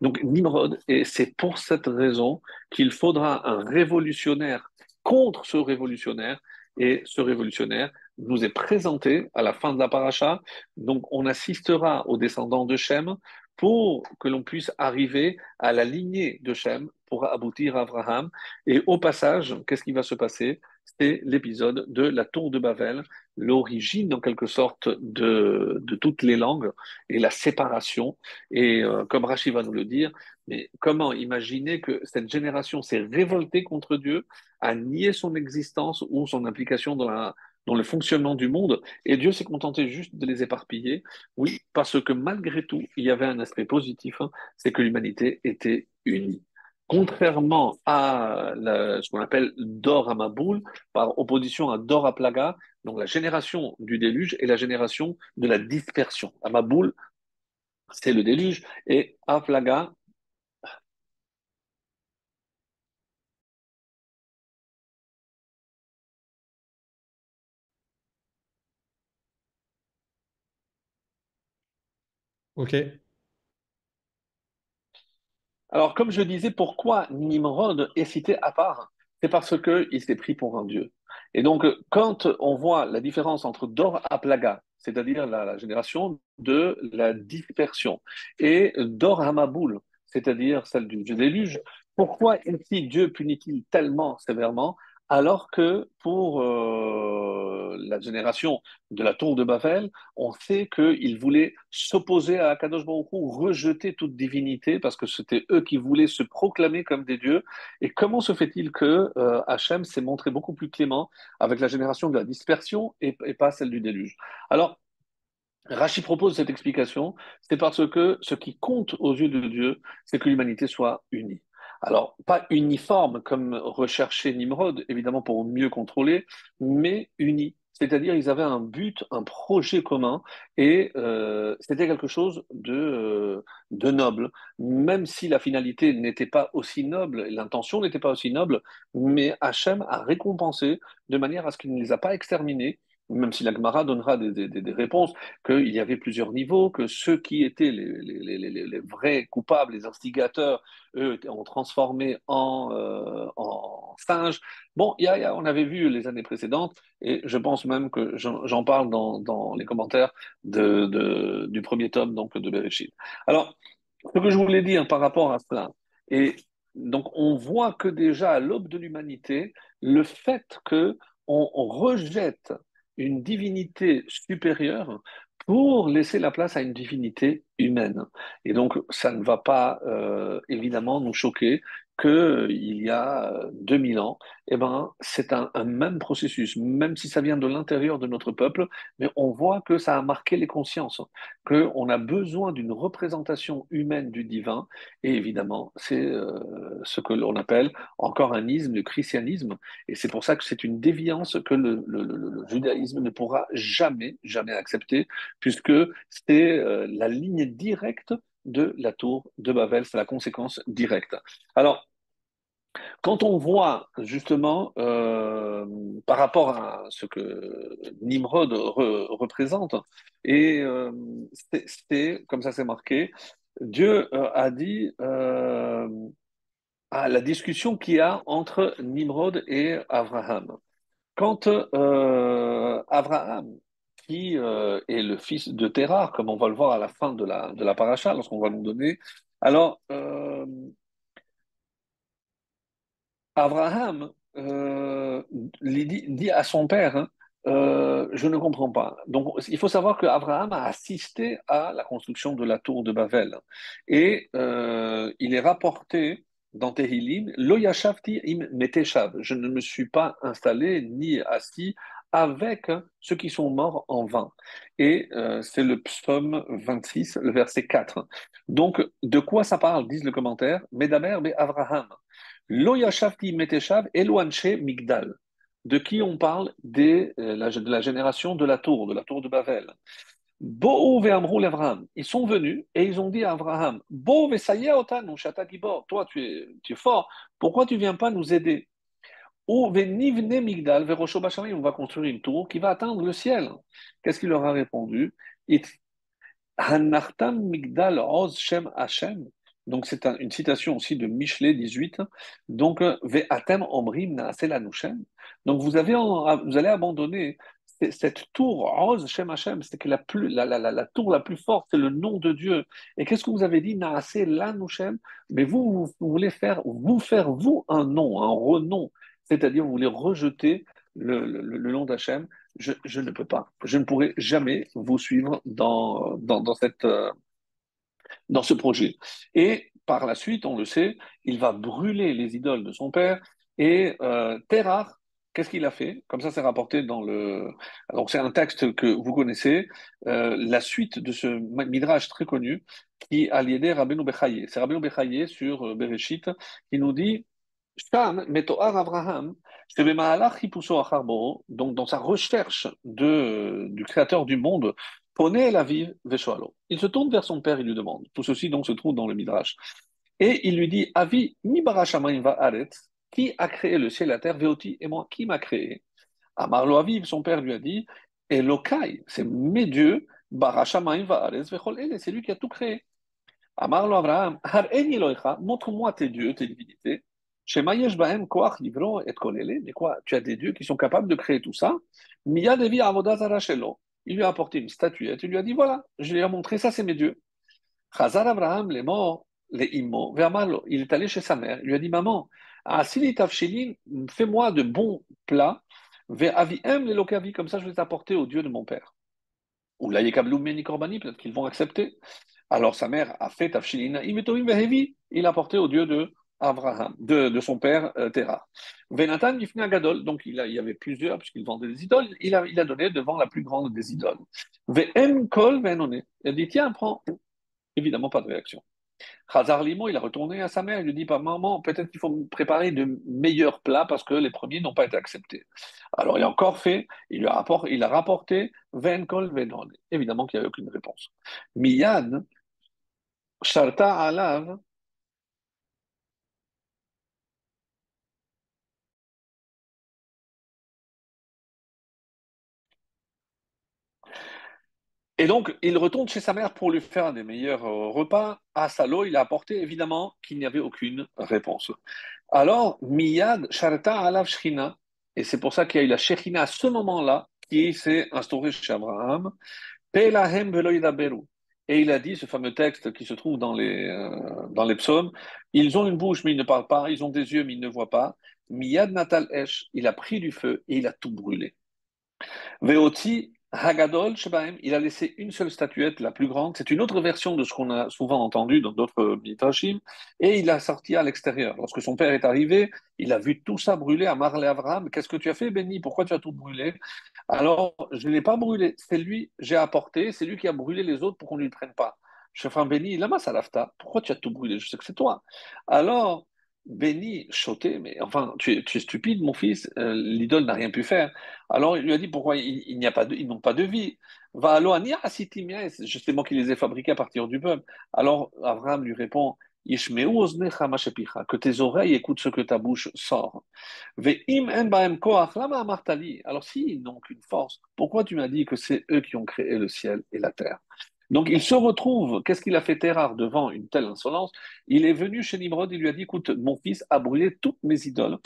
Donc Nimrod, et c'est pour cette raison qu'il faudra un révolutionnaire contre ce révolutionnaire, et ce révolutionnaire nous est présenté à la fin de la paracha. Donc on assistera aux descendants de Shem pour que l'on puisse arriver à la lignée de Shem pour aboutir à Abraham. Et au passage, qu'est-ce qui va se passer? C'est l'épisode de la tour de Babel, l'origine en quelque sorte de, toutes les langues et la séparation. Et euh, comme Rachid va nous le dire, mais comment imaginer que cette génération s'est révoltée contre Dieu, a nié son existence ou son implication dans le fonctionnement du monde, et Dieu s'est contenté juste de les éparpiller? Oui, parce que malgré tout, il y avait un aspect positif, hein, c'est que l'humanité était unie contrairement à ce qu'on appelle Dor à Maboul, par opposition à Dor à Plaga, donc la génération du déluge et la génération de la dispersion. À Maboul, c'est le déluge, et à Plaga, Ok. Alors, comme je disais, pourquoi Nimrod est cité à part? C'est parce qu'il s'est pris pour un dieu. Et donc, quand on voit la différence entre Dor à Plaga, c'est-à-dire la, génération de la dispersion, et Dor à Maboul, c'est-à-dire celle du déluge, pourquoi ici Dieu punit-il tellement sévèrement? Alors que pour euh, la génération de la tour de Babel, on sait qu'ils voulaient s'opposer à Akadosh Baruch rejeter toute divinité, parce que c'était eux qui voulaient se proclamer comme des dieux. Et comment se fait-il que euh, Hachem s'est montré beaucoup plus clément avec la génération de la dispersion et, pas celle du déluge? Alors, Rachi propose cette explication, c'est parce que ce qui compte aux yeux de Dieu, c'est que l'humanité soit unie. Alors, pas uniforme comme recherchait Nimrod, évidemment pour mieux contrôler, mais unis. C'est-à-dire, ils avaient un but, un projet commun, et euh, c'était quelque chose de, euh, de noble, même si la finalité n'était pas aussi noble, l'intention n'était pas aussi noble, mais Hachem a récompensé de manière à ce qu'il ne les a pas exterminés, même si la Gemara donnera des, réponses, qu'il y avait plusieurs niveaux, que ceux qui étaient les, vrais coupables, les instigateurs, eux, ont transformé en, euh, en singes. Bon, y a, on avait vu les années précédentes, et je pense même que j'en parle dans, les commentaires de, du premier tome donc, de Bereshit. Alors, ce que je voulais dire par rapport à cela, et donc on voit que déjà à l'aube de l'humanité, le fait que on rejette une divinité supérieure pour laisser la place à une divinité humaine. Et donc, ça ne va pas euh, évidemment nous choquer qu'il y a 2000 ans, eh ben, c'est un, même processus, même si ça vient de l'intérieur de notre peuple, mais on voit que ça a marqué les consciences, qu'on a besoin d'une représentation humaine du divin, et évidemment, c'est euh, ce que l'on appelle encore un isme, le christianisme, et c'est pour ça que c'est une déviance que le, judaïsme ne pourra jamais, jamais accepter, puisque c'est euh, la ligne directe de la tour de Babel, c'est la conséquence directe. Alors, quand on voit justement euh, par rapport à ce que Nimrod représente, et euh, c'est comme ça c'est marqué, Dieu euh, a dit à la discussion qu'il y a entre Nimrod et Abraham. Quand Abraham qui est le fils de Terrar, comme on va le voir à la fin de la, de la paracha, lorsqu'on va nous donner. Alors, Abraham euh, dit, à son père, hein, euh, je ne comprends pas. Donc, il faut savoir que Abraham a assisté à la construction de la tour de Babel. Et euh, il est rapporté dans Tehillim, Lo im meteshav. Je ne me suis pas installé ni assis avec ceux qui sont morts en vain. Et c'est le psaume 26, le verset 4. Donc, de quoi ça parle, disent le commentaire? Medamer be Abraham. Lo yashavti meteshav eloanche migdal. De qui on parle? Euh, de la génération de la tour, de la tour de Babel. Bo l'Avraham. Ils sont venus et ils ont dit à Abraham Bo gibor. Toi, tu es, tu es fort. Pourquoi tu viens pas nous aider? Ou venivne migdal On va construire une tour qui va atteindre le ciel. Qu'est-ce qu'il leur a répondu? Hanartam migdal oz shem Hashem. Donc, c'est une citation aussi de Michelet 18. Donc, Ve'atem omrim Donc, vous, avez vous allez abandonner cette tour, Rose Shem Hashem, c'est que la, plus, la, la, la, tour la plus forte, c'est le nom de Dieu. Et qu'est-ce que vous avez dit? Naase Lanushem Mais vous, vous, voulez faire, vous faire, vous, un nom, un renom. C'est-à-dire vous voulez rejeter le, le, nom d'Hachem, je, ne peux pas. Je ne pourrai jamais vous suivre dans, dans, cette, euh, dans ce projet. Et par la suite, on le sait, il va brûler les idoles de son père et euh, Terah, qu'est-ce qu'il a fait? Comme ça, c'est rapporté dans le. Alors, c'est un texte que vous connaissez, euh, la suite de ce midrash très connu qui a lié Rabbeinu Bechaye. C'est Rabbeinu Bechaye sur euh, Bereshit qui nous dit donc dans sa recherche du créateur du monde. Il se tourne vers son père, il lui demande. Tout ceci donc se trouve dans le Midrash. Et il lui dit Avi, mi qui a créé le ciel et la terre, Veoti et moi, qui m'a créé? Amarlo Aviv, son père lui a dit Elokai, c'est mes dieux, Barashamaim va aretz Vechol c'est lui qui a tout créé. Amarlo Abraham, montre-moi tes dieux, tes divinités. Et Kolele, mais quoi Tu as des dieux qui sont capables de créer tout ça. Miya Devi. Il lui a apporté une statuette, il lui a dit voilà, je lui ai montré, ça c'est mes dieux. Abraham, les morts, les immo, il est allé chez sa mère, il lui a dit maman, fais-moi de bons plats, Aviem les lokavi, comme ça je vais t'apporter aux dieux de mon père. Ou la Meni Korbani, peut-être qu'ils vont accepter. Alors sa mère a fait Tafshilin, il a apporté aux dieux de Abraham, de, de son père euh, Terah. Venatan Yifna Gadol, donc il, a, il y avait plusieurs, puisqu'il vendait des idoles, il a, il a donné devant la plus grande des idoles. Vem Kol Venone. Il a dit Tiens, prends. Évidemment, pas de réaction. Khazar Limo, il a retourné à sa mère, il lui dit Pas maman, peut-être qu'il faut préparer de meilleurs plats parce que les premiers n'ont pas été acceptés. Alors il a encore fait, il, lui a, rapporté, il a rapporté Ven Kol Venone. Évidemment qu'il n'y avait aucune réponse. Miyad, Sharta Alav, Et donc, il retourne chez sa mère pour lui faire des meilleurs euh, repas. À Salo, il a apporté évidemment qu'il n'y avait aucune réponse. Alors, Miyad Sharta Alav Shrina, et c'est pour ça qu'il y a eu la Shechina à ce moment-là, qui s'est instaurée chez Abraham, Pelahem Beru. Et il a dit ce fameux texte qui se trouve dans les, euh, dans les psaumes Ils ont une bouche, mais ils ne parlent pas. Ils ont des yeux, mais ils ne voient pas. Miyad Natal Esh, il a pris du feu et il a tout brûlé. Veoti Hagadol il a laissé une seule statuette, la plus grande. C'est une autre version de ce qu'on a souvent entendu dans d'autres midrashim. Et il a sorti à l'extérieur. Lorsque son père est arrivé, il a vu tout ça brûler à Marley Abraham. Qu'est-ce que tu as fait, Béni Pourquoi tu as tout brûlé? Alors, je ne l'ai pas brûlé. C'est lui, j'ai apporté. C'est lui qui a brûlé les autres pour qu'on ne lui prenne pas. Chef Béni, lama salafta. Pourquoi tu as tout brûlé? Je sais que c'est toi. Alors, béni, choté, mais enfin, tu es, stupide, mon fils, euh, l'idole n'a rien pu faire. Alors il lui a dit pourquoi il, pas de, ils n'ont pas de vie? Va justement qui les a fabriqués à partir du peuple. Alors Abraham lui répond que tes oreilles écoutent ce que ta bouche sort. Alors s'ils n'ont qu'une force, pourquoi tu m'as dit que c'est eux qui ont créé le ciel et la terre? Donc il se retrouve, qu'est-ce qu'il a fait Terrar devant une telle insolence? Il est venu chez Nimrod, il lui a dit, écoute, mon fils a brûlé toutes mes idoles.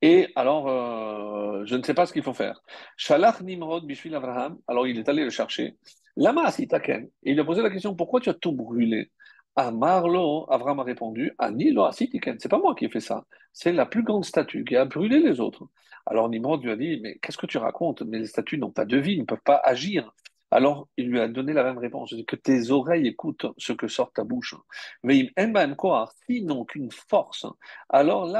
Et alors, euh, je ne sais pas ce qu'il faut faire. Shalach Nimrod Bishvil Abraham, alors il est allé le chercher. Lama Asitaken, il lui a posé la question, pourquoi tu as tout brûlé? Amarlo, Abraham a répondu, Anilo Asitiken, c'est pas moi qui ai fait ça, c'est la plus grande statue qui a brûlé les autres. Alors Nimrod lui a dit, mais qu'est-ce que tu racontes? Mais les statues n'ont pas de vie, ne peuvent pas agir. Alors, il lui a donné la même réponse. Que tes oreilles écoutent ce que sort ta bouche. Mais s'ils n'ont qu'une force, alors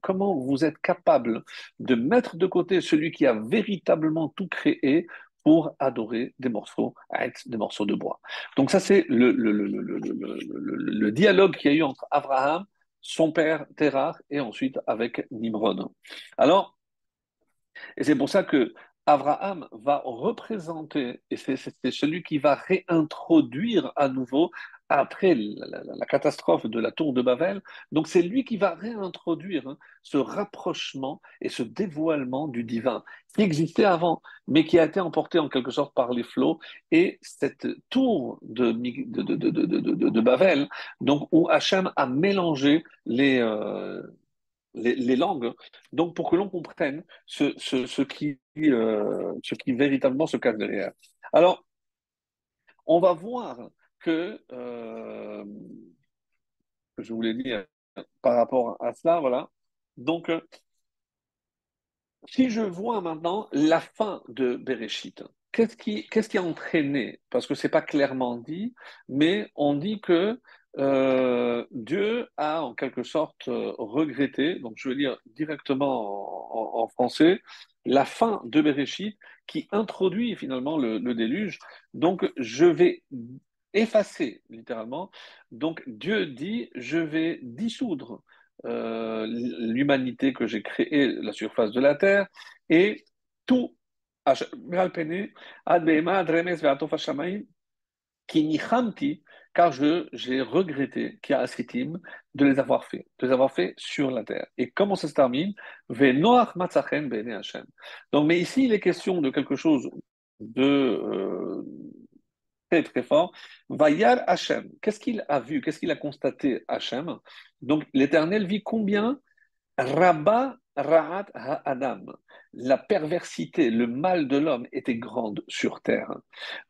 comment vous êtes capable de mettre de côté celui qui a véritablement tout créé pour adorer des morceaux, des morceaux de bois? Donc ça, c'est le, le, dialogue qu'il y a eu entre Abraham, son père Terah, et ensuite avec Nimrod. Alors, et c'est pour ça que Abraham va représenter, et c'est celui qui va réintroduire à nouveau après la, catastrophe de la tour de Babel. Donc c'est lui qui va réintroduire hein, ce rapprochement et ce dévoilement du divin qui existait avant, mais qui a été emporté en quelque sorte par les flots. Et cette tour de, de, Babel, donc où Hachem a mélangé les, euh, les, langues, donc pour que l'on comprenne ce, ce, qui, euh, ce qui véritablement se cache derrière. Alors, on va voir que, euh, je voulais dire par rapport à cela, voilà, Donc, euh, si je vois maintenant la fin de Bereshit, qu'est-ce qui, qu'est-ce qui a entraîné? Parce que c'est pas clairement dit, mais on dit que euh, Dieu a en quelque sorte euh, regretté, donc je vais lire directement en, français, la fin de Bereshit qui introduit finalement le, le déluge. Donc je vais effacer littéralement. Donc Dieu dit, je vais dissoudre euh, l'humanité que j'ai créée, la surface de la terre, et tout. Car je, j'ai regretté, qui a asitim, de les avoir fait, de les avoir fait sur la terre. Et comment ça se termine? Donc, mais ici, il est question de quelque chose de euh, très très fort. Vayar. Qu'est-ce qu'il a vu? Qu'est-ce qu'il a constaté Hashem? Donc, l'Éternel vit combien? Rabba Ra'at Ha'adam. La perversité, le mal de l'homme était grande sur terre.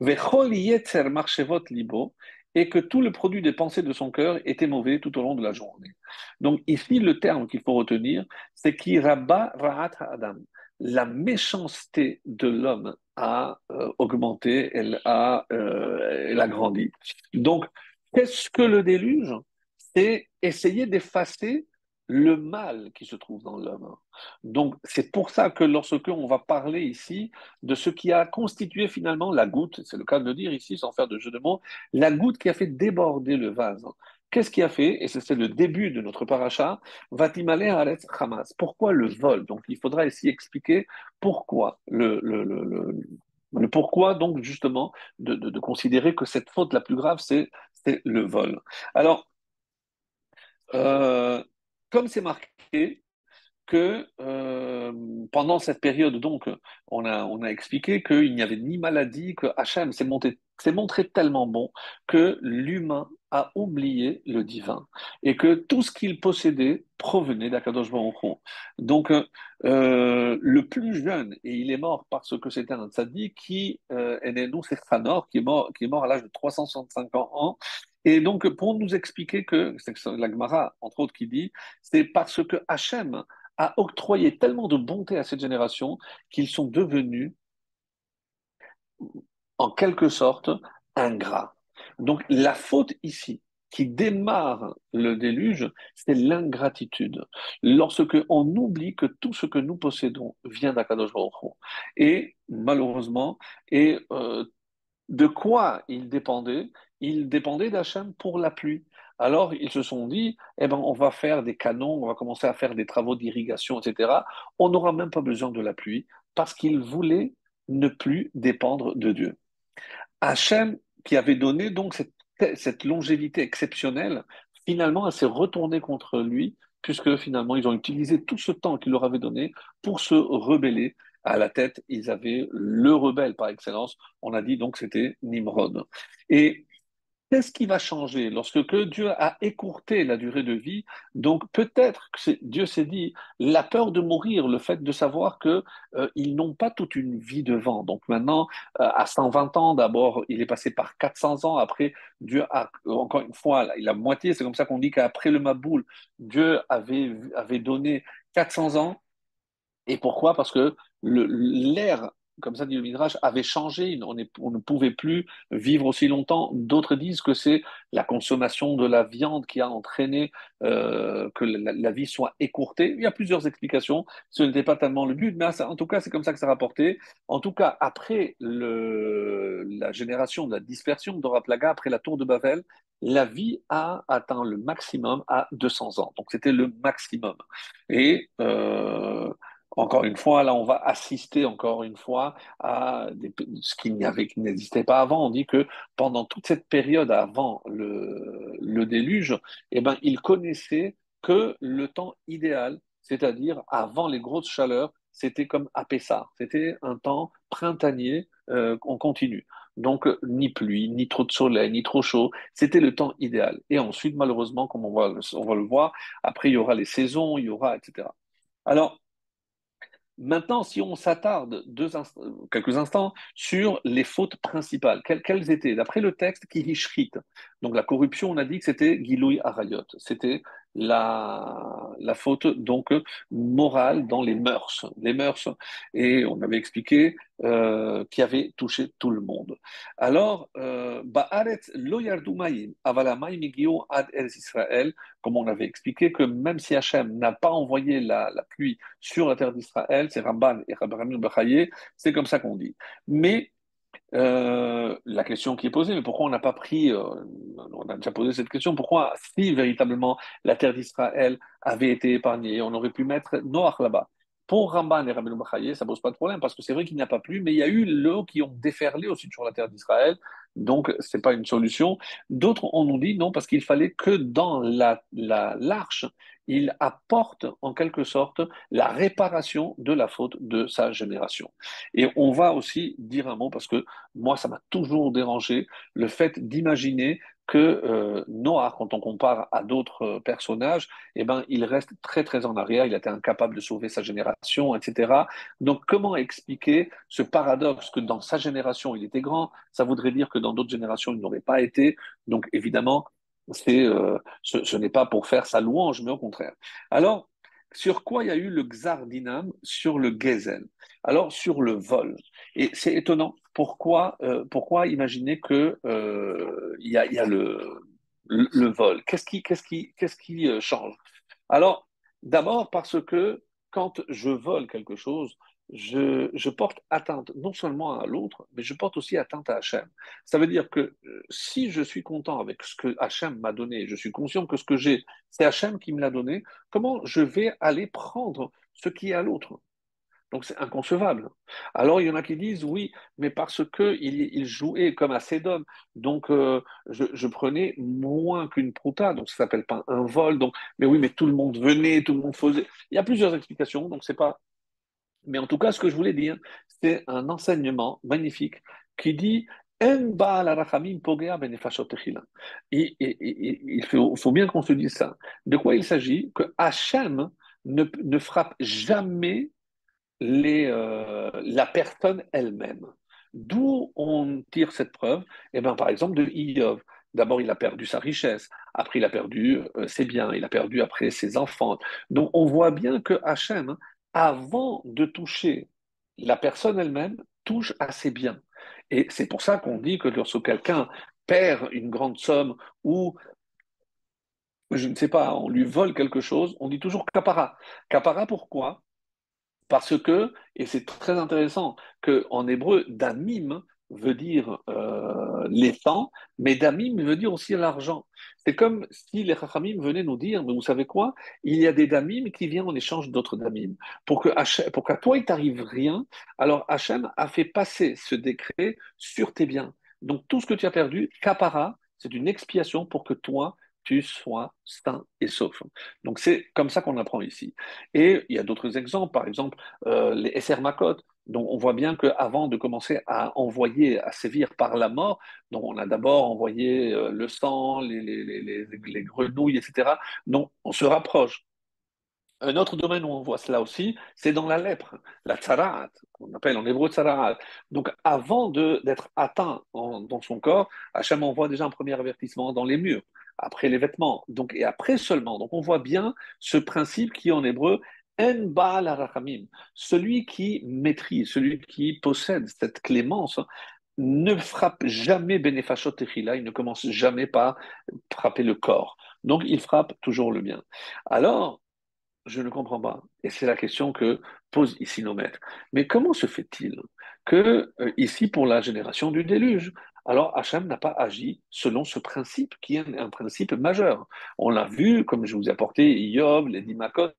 Marchevot Libo. Et que tout le produit des pensées de son cœur était mauvais tout au long de la journée. Donc ici, le terme qu'il faut retenir, c'est qui Rabba Ra'at Ha'adam. La méchanceté de l'homme a euh, augmenté, elle a, euh, elle a grandi. Donc, qu'est-ce que le déluge? C'est essayer d'effacer le mal qui se trouve dans l'homme. Donc, c'est pour ça que lorsque on va parler ici de ce qui a constitué finalement la goutte, c'est le cas de le dire ici sans faire de jeu de mots, la goutte qui a fait déborder le vase. Qu'est-ce qui a fait, et c'est le début de notre paracha, Vatimale Aretz Hamas. Pourquoi le vol? Donc, il faudra ici expliquer pourquoi le, le, pourquoi, donc, justement, de, de, de, considérer que cette faute la plus grave, c'est le vol. Alors, euh, comme c'est marqué que euh, pendant cette période, donc, on a, on a expliqué qu'il n'y avait ni maladie, que Hachem s'est montré tellement bon que l'humain a oublié le divin et que tout ce qu'il possédait provenait d'Akadosh Baruch. Donc, euh, le plus jeune, et il est mort parce que c'était un tzaddik qui euh, est né, nous, c'est Fanor, qui est mort, qui est mort à l'âge de 365 ans, et donc, pour nous expliquer que, c'est la Gemara, entre autres, qui dit, c'est parce que Hachem a octroyé tellement de bonté à cette génération qu'ils sont devenus, en quelque sorte, ingrats. Donc, la faute ici, qui démarre le déluge, c'est l'ingratitude. Lorsque on oublie que tout ce que nous possédons vient d'Akadosh Baruch Hu. Et malheureusement, et euh, de quoi il dépendait Ils dépendaient d'Hachem pour la pluie. Alors ils se sont dit, eh ben, on va faire des canons, on va commencer à faire des travaux d'irrigation, etc. On n'aura même pas besoin de la pluie parce qu'ils voulaient ne plus dépendre de Dieu. Hachem, qui avait donné donc cette, cette longévité exceptionnelle, finalement, elle s'est retournée contre lui, puisque finalement, ils ont utilisé tout ce temps qu'il leur avait donné pour se rebeller à la tête, ils avaient le rebelle par excellence. On a dit donc c'était Nimrod. Et Qu'est-ce qui va changer lorsque que Dieu a écourté la durée de vie? Donc peut-être que Dieu s'est dit la peur de mourir, le fait de savoir que euh, ils n'ont pas toute une vie devant. Donc maintenant, euh, à 120 ans, d'abord, il est passé par 400 ans. Après, Dieu a encore une fois, la moitié. C'est comme ça qu'on dit qu'après le Maboul, Dieu avait avait donné 400 ans. Et pourquoi? Parce que l'air comme ça dit le Midrash, avait changé. On, ne pouvait plus vivre aussi longtemps. D'autres disent que c'est la consommation de la viande qui a entraîné euh, que la, vie soit écourtée. Il y a plusieurs explications. Ce n'était pas tellement le but, mais en tout cas, c'est comme ça que ça rapporté. En tout cas, après le, la génération de la dispersion de Raplaga, après la tour de Babel, la vie a atteint le maximum à 200 ans. Donc c'était le maximum. Et euh, encore une fois, là, on va assister encore une fois à des, ce qui n'existait pas avant. On dit que pendant toute cette période avant le, déluge, eh ben, ils connaissaient que le temps idéal, c'est-à-dire avant les grosses chaleurs, c'était comme à Pessah. C'était un temps printanier, euh, on continue. Donc, ni pluie, ni trop de soleil, ni trop chaud. C'était le temps idéal. Et ensuite, malheureusement, comme on va, on va le voir, après, il y aura les saisons, il y aura, etc. Alors, Maintenant, si on s'attarde quelques instants sur les fautes principales, quelles, quelles étaient? D'après le texte, Kirishrit, donc la corruption, on a dit que c'était Giloui Arayot, c'était la, la faute donc morale dans les mœurs, les mœurs, et on avait expliqué euh, qui avait touché tout le monde. Alors, euh, lo ad Israël, comme on avait expliqué que même si Hachem n'a pas envoyé la, la, pluie sur la terre d'Israël, c'est Ramban et Rabbi Bechaye, c'est comme ça qu'on dit. Mais euh, la question qui est posée, mais pourquoi on n'a pas pris, euh, on a déjà posé cette question, pourquoi si véritablement la terre d'Israël avait été épargnée, on aurait pu mettre Noach là-bas? Pour Ramban et Rabbeinu Bachaye, ça pose pas de problème parce que c'est vrai qu'il n'y a pas plu, mais il y a eu l'eau qui ont déferlé aussi sur la terre d'Israël, donc c'est pas une solution. D'autres on nous dit non parce qu'il fallait que dans la l'arche, il apporte en quelque sorte la réparation de la faute de sa génération. Et on va aussi dire un mot parce que moi ça m'a toujours dérangé le fait d'imaginer que euh, Noah, quand on compare à d'autres euh, personnages, eh ben, il reste très très en arrière, il a été incapable de sauver sa génération, etc. Donc comment expliquer ce paradoxe que dans sa génération il était grand, ça voudrait dire que dans d'autres générations il n'aurait pas été? Donc évidemment, c'est, euh, ce, n'est pas pour faire sa louange, mais au contraire. Alors, sur quoi il y a eu le Xar Dinam? Sur le Gezel. Alors, sur le vol. Et c'est étonnant. Pourquoi, euh, pourquoi imaginer qu'il euh, y, a, y a le, le, vol? Qu'est-ce qui, qu'est-ce qui, qu'est-ce qui euh, change? Alors, d'abord parce que quand je vole quelque chose, je, porte atteinte non seulement à l'autre, mais je porte aussi atteinte à Hachem. Ça veut dire que euh, si je suis content avec ce que Hachem m'a donné, je suis conscient que ce que j'ai, c'est Hachem qui me l'a donné, comment je vais aller prendre ce qui est à l'autre? Donc c'est inconcevable. Alors il y en a qui disent oui, mais parce que il, jouait comme à Sédom, donc euh, je, prenais moins qu'une prouta, donc ça s'appelle pas un vol. Donc mais oui, mais tout le monde venait, tout le monde faisait. Il y a plusieurs explications, donc c'est pas mais en tout cas, ce que je voulais dire, c'est un enseignement magnifique qui dit il, faut, bien qu'on se dise ça. De quoi il s'agit? Que Hachem ne, frappe jamais les, euh, la personne elle-même. D'où on tire cette preuve? Eh bien, par exemple, de Iyov. D'abord, il a perdu sa richesse, après, il a perdu euh, ses biens, il a perdu après ses enfants. Donc, on voit bien que Hachem avant de toucher la personne elle-même, touche à ses biens. Et c'est pour ça qu'on dit que lorsque quelqu'un perd une grande somme ou, je ne sais pas, on lui vole quelque chose, on dit toujours capara. Capara, pourquoi? Parce que, et c'est très intéressant, qu'en hébreu, damim veut dire euh, les temps, mais damim veut dire aussi l'argent. C'est comme si les Chachamim venaient nous dire, mais vous savez quoi? Il y a des damim qui viennent en échange d'autres damim. Pour, qu'à toi, il t'arrive rien, alors Hachem a fait passer ce décret sur tes biens. Donc tout ce que tu as perdu, capara, c'est une expiation pour que toi, tu sois sain et sauf. Donc c'est comme ça qu'on apprend ici. Et il y a d'autres exemples, par exemple euh, les Esser Makot. Donc on voit bien qu'avant de commencer à envoyer, à sévir par la mort, donc on a d'abord envoyé euh, le sang, les, les, les, les, grenouilles, etc. Donc on se rapproche. Un autre domaine où on voit cela aussi, c'est dans la lèpre, la tsaraat, qu'on appelle en hébreu tsaraat. Donc avant d'être atteint dans son corps, Hachem envoie déjà un premier avertissement dans les murs après les vêtements, donc, et après seulement. Donc on voit bien ce principe qui en hébreu celui qui maîtrise, celui qui possède cette clémence, ne frappe jamais Benefashot Techila, il ne commence jamais par frapper le corps. Donc il frappe toujours le bien. Alors, je ne comprends pas, et c'est la question que pose ici nos maîtres. Mais comment se fait-il que, euh, ici, pour la génération du déluge, alors Hachem n'a pas agi selon ce principe qui est un principe majeur. On l'a vu, comme je vous ai apporté Yov, les Dimakot,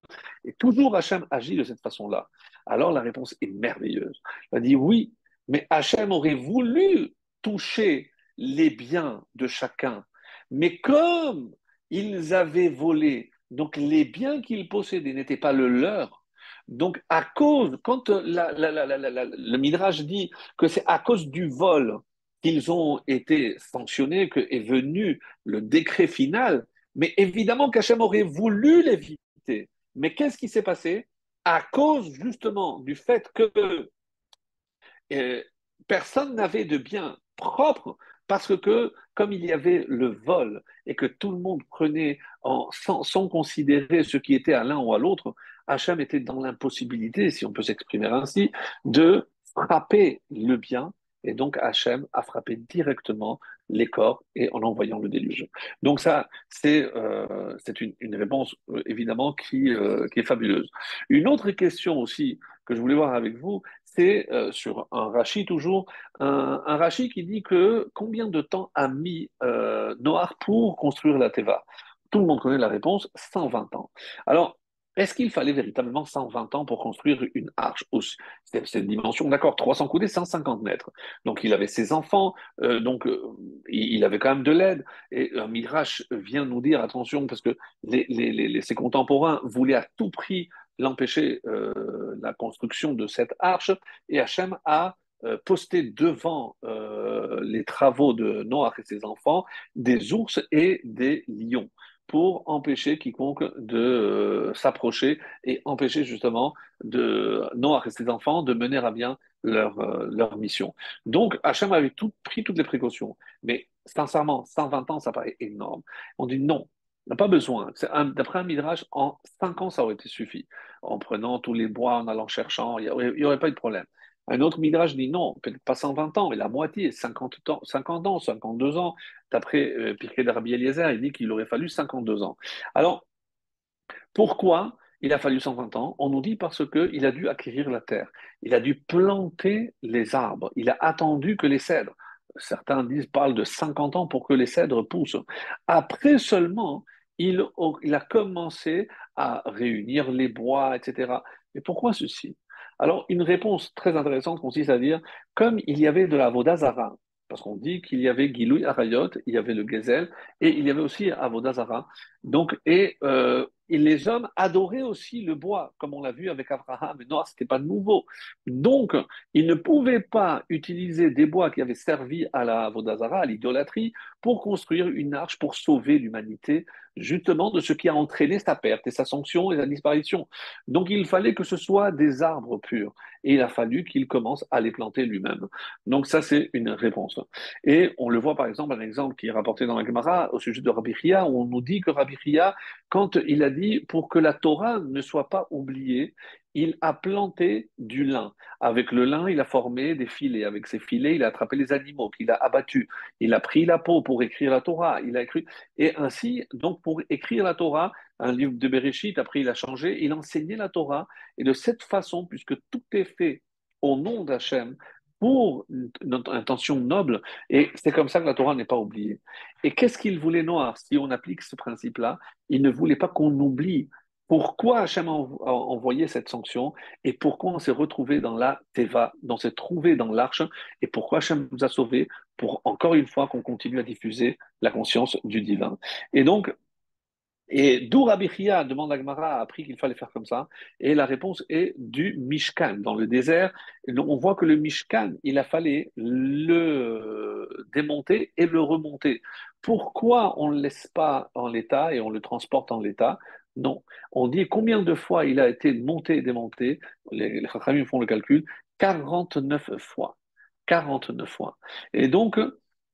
et toujours Hachem agit de cette façon-là. Alors la réponse est merveilleuse. Il a dit oui, mais Hachem aurait voulu toucher les biens de chacun, mais comme ils avaient volé, donc les biens qu'ils possédaient n'étaient pas le leur, donc, à cause, quand le Midrash dit que c'est à cause du vol qu'ils ont été sanctionnés, que est venu le décret final. Mais évidemment qu'Hachem aurait voulu l'éviter. Mais qu'est-ce qui s'est passé? À cause justement du fait que euh, personne n'avait de bien propre, Parce que, comme il y avait le vol et que tout le monde prenait sans, sans, considérer ce qui était à l'un ou à l'autre, Hachem était dans l'impossibilité, si on peut s'exprimer ainsi, de frapper le bien. Et donc Hachem a frappé directement les corps et en envoyant le déluge. Donc ça, c'est euh, une, réponse euh, évidemment qui, euh, qui est fabuleuse. Une autre question aussi que je voulais voir avec vous, c'est euh, sur un Rashi toujours, un, un Rashi qui dit que combien de temps a mis Noir pour construire la Teva? Tout le monde connaît la réponse, 120 ans. Alors, est-ce qu'il fallait véritablement 120 ans pour construire une arche C'est une dimension, d'accord, 300 coudées, 150 mètres. Donc il avait ses enfants, euh, donc euh, il avait quand même de l'aide. Et un Midrash vient nous dire, attention, parce que ses contemporains voulaient à tout prix l'empêcher euh, la construction de cette arche, et Hachem a euh, posté devant euh, les travaux de Noach et ses enfants des ours et des lions pour empêcher quiconque de euh, s'approcher et empêcher justement de Noach et ses enfants de mener à bien leur, euh, leur mission. Donc Hachem avait tout, pris toutes les précautions. Mais sincèrement, 120 ans, ça paraît énorme. On dit non, on n'a pas besoin. D'après un midrash, en 5 ans, ça aurait été suffi. En prenant tous les bois, en allant cherchant, il n'y aurait, pas eu de problème. Un autre midrash dit non, peut-être pas 120 ans, mais la moitié, 50 ans, 50 ans 52 ans. D'après euh, Pirkei d'Arabie Eliezer, il dit qu'il aurait fallu 52 ans. Alors, pourquoi il a fallu 120 ans? On nous dit parce qu'il a dû acquérir la terre. Il a dû planter les arbres. Il a attendu que les cèdres, certains disent, parlent de 50 ans pour que les cèdres poussent. Après seulement, il, il a commencé à réunir les bois, etc. Mais pourquoi ceci? Alors, une réponse très intéressante consiste à dire, comme il y avait de la Vodazara, parce qu'on dit qu'il y avait Gilouy Arayot, il y avait le Gezel, et il y avait aussi Avodazara. Donc, et, euh, et, les hommes adoraient aussi le bois, comme on l'a vu avec Abraham. Mais non, ce n'était pas nouveau. Donc, ils ne pouvaient pas utiliser des bois qui avaient servi à la Avodazara, à l'idolâtrie, pour construire une arche pour sauver l'humanité justement de ce qui a entraîné sa perte et sa sanction et sa disparition. Donc il fallait que ce soit des arbres purs et il a fallu qu'il commence à les planter lui-même. Donc ça c'est une réponse. Et on le voit par exemple, un exemple qui est rapporté dans la Gemara au sujet de Rabbi Chia, où on nous dit que Rabbi Chia, quand il a dit pour que la Torah ne soit pas oubliée, il a planté du lin. Avec le lin, il a formé des filets. Avec ces filets, il a attrapé les animaux qu'il a abattus. Il a pris la peau pour écrire la Torah. Il a écrit et ainsi, donc pour écrire la Torah, un livre de Bereshit. Après, il a changé. Il enseignait la Torah et de cette façon, puisque tout est fait au nom d'Hachem, pour notre intention noble, et c'est comme ça que la Torah n'est pas oubliée. Et qu'est-ce qu'il voulait Noir Si on applique ce principe-là, il ne voulait pas qu'on oublie pourquoi Hachem a envoyé cette sanction et pourquoi on s'est retrouvé dans la Teva, on s'est trouvé dans l'arche et pourquoi Hachem nous a sauvés pour encore une fois qu'on continue à diffuser la conscience du divin. Et donc, et d'où Rabbi Chia, demande Agmara, a appris qu'il fallait faire comme ça Et la réponse est du Mishkan. Dans le désert, on voit que le Mishkan, il a fallu le démonter et le remonter. Pourquoi on ne le laisse pas en l'état et on le transporte en l'état? Non. On dit combien de fois il a été monté et démonté? Les, les font le calcul. 49 fois. 49 fois. Et donc,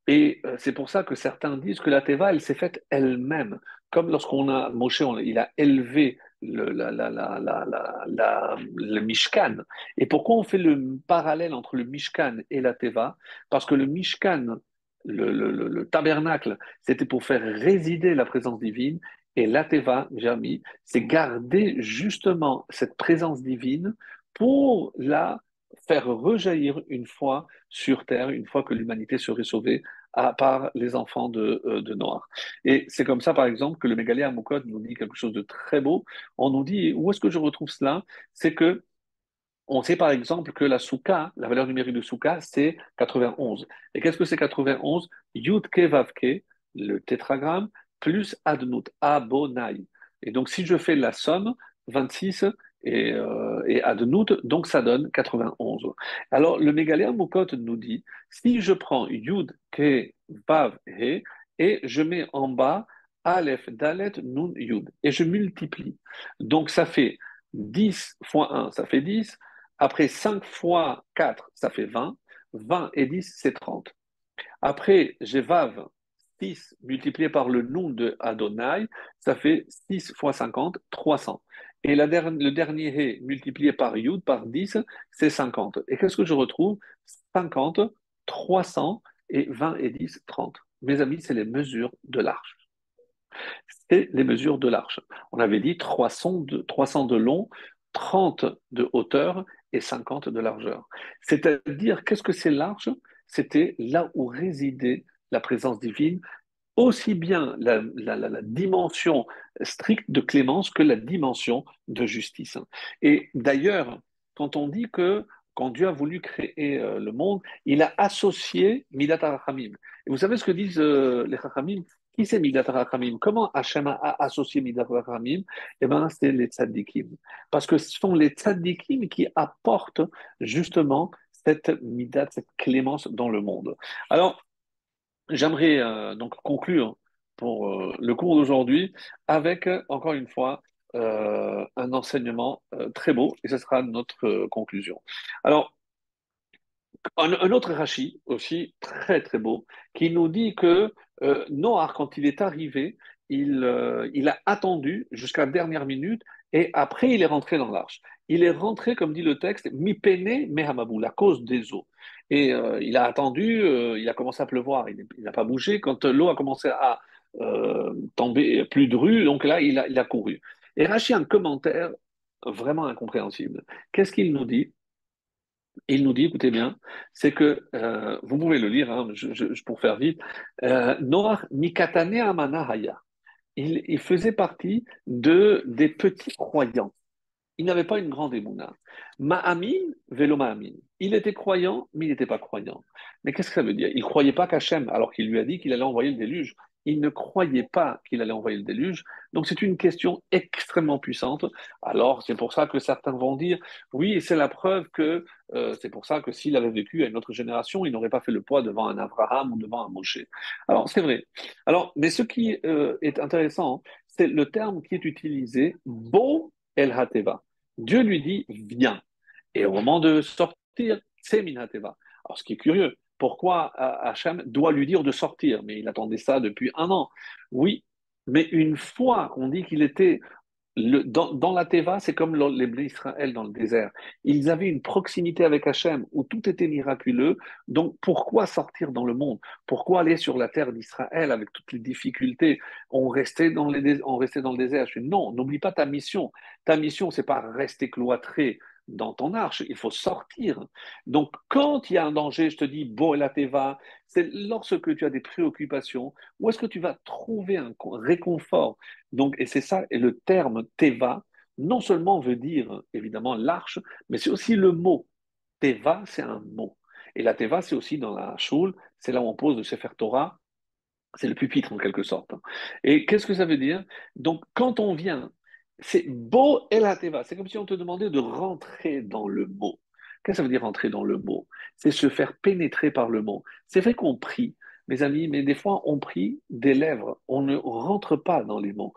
et euh, c'est pour ça que certains disent que la Teva, elle s'est faite elle-même. Comme lorsqu'on a, Moshe, il a élevé le, la, la, la, le Mishkan. Et pourquoi on fait le parallèle entre le Mishkan et la Teva? Parce que le Mishkan, le, le tabernacle, c'était pour faire résider la présence divine, et l'Ateva, Jami, c'est garder justement cette présence divine pour la faire rejaillir une fois sur Terre, une fois que l'humanité serait sauvée à part les enfants de, euh, de Noir. Et c'est comme ça, par exemple, que le Mégalé Amokot nous dit quelque chose de très beau. On nous dit, où est-ce que je retrouve cela? C'est que on sait par exemple que la souka, la valeur numérique de souka, c'est 91. Et qu'est-ce que c'est 91 Yud Vavke, le tétragramme, plus Adnout, Abonai. Et donc, si je fais la somme, 26 et, euh, et Adnout, donc ça donne 91. Alors, le Mégaléa Moukot nous dit, si je prends Yud, Ke, Vav, He, et je mets en bas Aleph, Dalet, Nun, Yud, et je multiplie. Donc, ça fait 10 fois 1, ça fait 10. Après 5 fois 4, ça fait 20. 20 et 10, c'est 30. Après, j'ai Vav, 6 multiplié par le nom de Adonai, ça fait 6 fois 50, 300. Et le dernier He multiplié par Yud, par 10, c'est 50. Et qu'est-ce que je retrouve? 50, 300 et 20 et 10, 30. Mes amis, c'est les mesures de l'arche. C'est les mesures de l'arche. On avait dit 300 de, 300 de long, 30 de hauteur et 50 de largeur. C'est-à-dire, qu'est-ce que c'est l'arche? C'était là où résidait la présence divine, aussi bien la, dimension stricte de clémence que la dimension de justice. Et d'ailleurs, quand on dit que quand Dieu a voulu créer euh, le monde, il a associé Midat Et vous savez ce que disent euh, les Rachamim qui c'est Midat Comment Hachem a associé Midat Eh bien, c'est les tzaddikim. Parce que ce sont les tzaddikim qui apportent justement cette Midat, cette clémence dans le monde. Alors, j'aimerais euh, donc conclure pour euh, le cours d'aujourd'hui avec, encore une fois, euh, un enseignement très beau, et ce sera notre conclusion. Alors, un, autre Rashi aussi très très beau qui nous dit que euh, Noah, quand il est arrivé, il, euh, il a attendu jusqu'à la dernière minute et après il est rentré dans l'arche. Il est rentré, comme dit le texte, mi pene mehamabou, la cause des eaux. Et euh, il a attendu, il a commencé à pleuvoir, il n'a pas bougé. Quand l'eau a commencé à tomber plus de donc là il a, couru. Et Rashi a un commentaire vraiment incompréhensible. Qu'est-ce qu'il nous dit? Il nous dit, écoutez bien, c'est que, euh, vous pouvez le lire, hein, pour faire vite, euh, Noach Mikatane Amanahaya. Il, faisait partie de, des petits croyants. Il n'avait pas une grande émouna. Ma'amin, vélo ma'amin. Il était croyant, mais il n'était pas croyant. Mais qu'est-ce que ça veut dire? Il ne croyait pas qu'Hachem, alors qu'il lui a dit qu'il allait envoyer le déluge il ne croyait pas qu'il allait envoyer le déluge. Donc c'est une question extrêmement puissante. Alors c'est pour ça que certains vont dire, oui, c'est la preuve que euh, c'est pour ça que s'il avait vécu à une autre génération, il n'aurait pas fait le poids devant un Abraham ou devant un Moshe. Alors c'est vrai. Alors, mais ce qui euh, est intéressant, c'est le terme qui est utilisé, Bo El Hateva. Dieu lui dit, viens. Et au moment de sortir, c'est Min Hateva. Alors ce qui est curieux, pourquoi Hachem doit lui dire de sortir Mais il attendait ça depuis un an. Oui, mais une fois qu'on dit qu'il était dans, la Teva, c'est comme les Bnei Israël dans le désert. Ils avaient une proximité avec Hachem où tout était miraculeux. Donc pourquoi sortir dans le monde? Pourquoi aller sur la terre d'Israël avec toutes les difficultés? On restait, dans le désert Non, n'oublie pas ta mission. Ta mission, c'est pas rester cloîtré dans ton arche, il faut sortir. Donc, quand il y a un danger, je te dis, bon, la teva, c'est lorsque tu as des préoccupations, où est-ce que tu vas trouver un réconfort? Donc, et c'est ça, et le terme teva, non seulement veut dire, évidemment, l'arche, mais c'est aussi le mot. Teva, c'est un mot. Et la teva, c'est aussi dans la choule, c'est là où on pose le Sefer Torah, c'est le pupitre en quelque sorte. Et qu'est-ce que ça veut dire? Donc, quand on vient c'est beau et la teva. C'est comme si on te demandait de rentrer dans le mot. Qu'est-ce que ça veut dire rentrer dans le mot? C'est se faire pénétrer par le mot. C'est vrai qu'on prie, mes amis, mais des fois on prie des lèvres. On ne rentre pas dans les mots.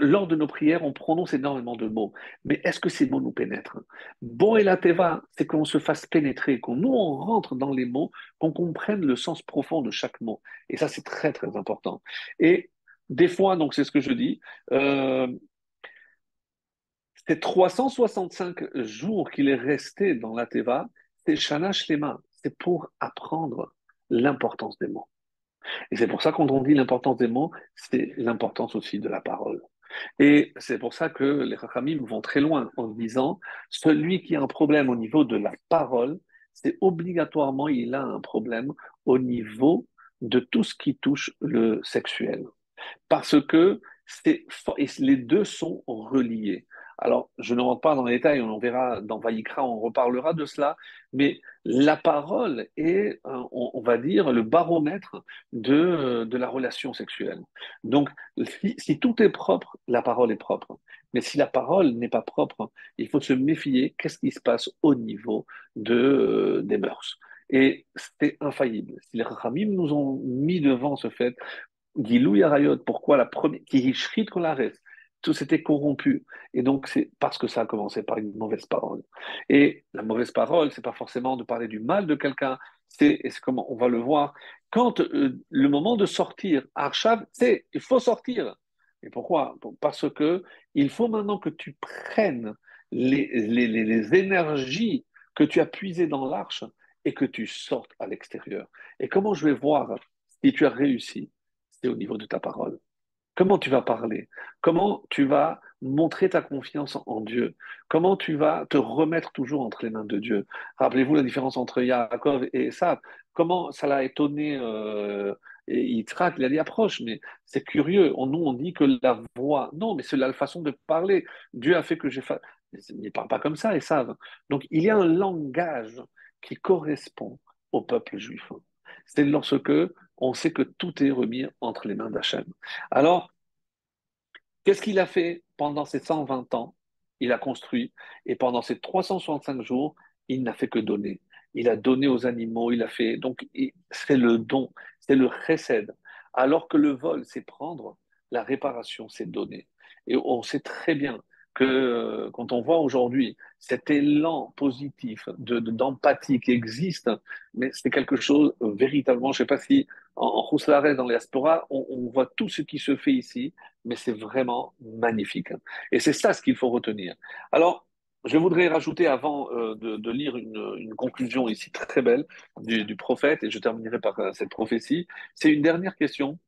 Lors de nos prières, on prononce énormément de mots. Mais est-ce que ces mots nous pénètrent? Bon et la teva, c'est qu'on se fasse pénétrer, qu'on nous on rentre dans les mots, qu'on comprenne le sens profond de chaque mot. Et ça, c'est très très important. Et des fois, donc c'est ce que je dis, euh, ces 365 jours qu'il est resté dans la Teva, c'est Shana Shlema, c'est pour apprendre l'importance des mots. Et c'est pour ça quand on dit l'importance des mots, c'est l'importance aussi de la parole. Et c'est pour ça que les Rachamim vont très loin en disant, celui qui a un problème au niveau de la parole, c'est obligatoirement, il a un problème au niveau de tout ce qui touche le sexuel. Parce que les deux sont reliés. Alors, je ne rentre pas dans les détails, on verra dans Vaïkra, on reparlera de cela, mais la parole est, on, va dire, le baromètre de, de la relation sexuelle. Donc, si, tout est propre, la parole est propre. Mais si la parole n'est pas propre, il faut se méfier qu'est-ce qui se passe au niveau de, des mœurs. Et c'est infaillible. Si les Ramim nous ont mis devant ce fait, Gilou Yarayot, pourquoi la première, qui la tout s'était corrompu. Et donc, c'est parce que ça a commencé par une mauvaise parole. Et la mauvaise parole, c'est pas forcément de parler du mal de quelqu'un, c'est, et c'est comme on va le voir, quand euh, le moment de sortir, Arshav, c'est, il faut sortir. Et pourquoi? Parce que il faut maintenant que tu prennes les, les, les énergies que tu as puisées dans l'arche et que tu sortes à l'extérieur. Et comment je vais voir si tu as réussi? C'est au niveau de ta parole. Comment tu vas parler? Comment tu vas montrer ta confiance en Dieu? Comment tu vas te remettre toujours entre les mains de Dieu? Rappelez-vous la différence entre Yaakov et Esav. Comment ça l'a étonné euh, et Yitzhak, il a dit approche, mais c'est curieux. nous, on dit que la voix, non, mais c'est la façon de parler. Dieu a fait que j'ai. Il ne parle pas comme ça, Esav. Donc, il y a un langage qui correspond au peuple juif. C'est lorsque on sait que tout est remis entre les mains d'Hachem. Alors, qu'est-ce qu'il a fait pendant ces 120 ans? Il a construit, et pendant ces 365 jours, il n'a fait que donner. Il a donné aux animaux, il a fait. Donc, c'est le don, c'est le chesed. Alors que le vol, c'est prendre, la réparation, c'est donner. Et on sait très bien que quand on voit aujourd'hui cet élan positif d'empathie qui existe, mais c'est quelque chose euh, véritablement, je ne sais pas si en, en dans les diaspora, on, voit tout ce qui se fait ici, mais c'est vraiment magnifique. Et c'est ça ce qu'il faut retenir. Alors, je voudrais rajouter avant euh, de, lire une, conclusion ici très belle du, prophète, et je terminerai par cette prophétie. C'est une dernière question.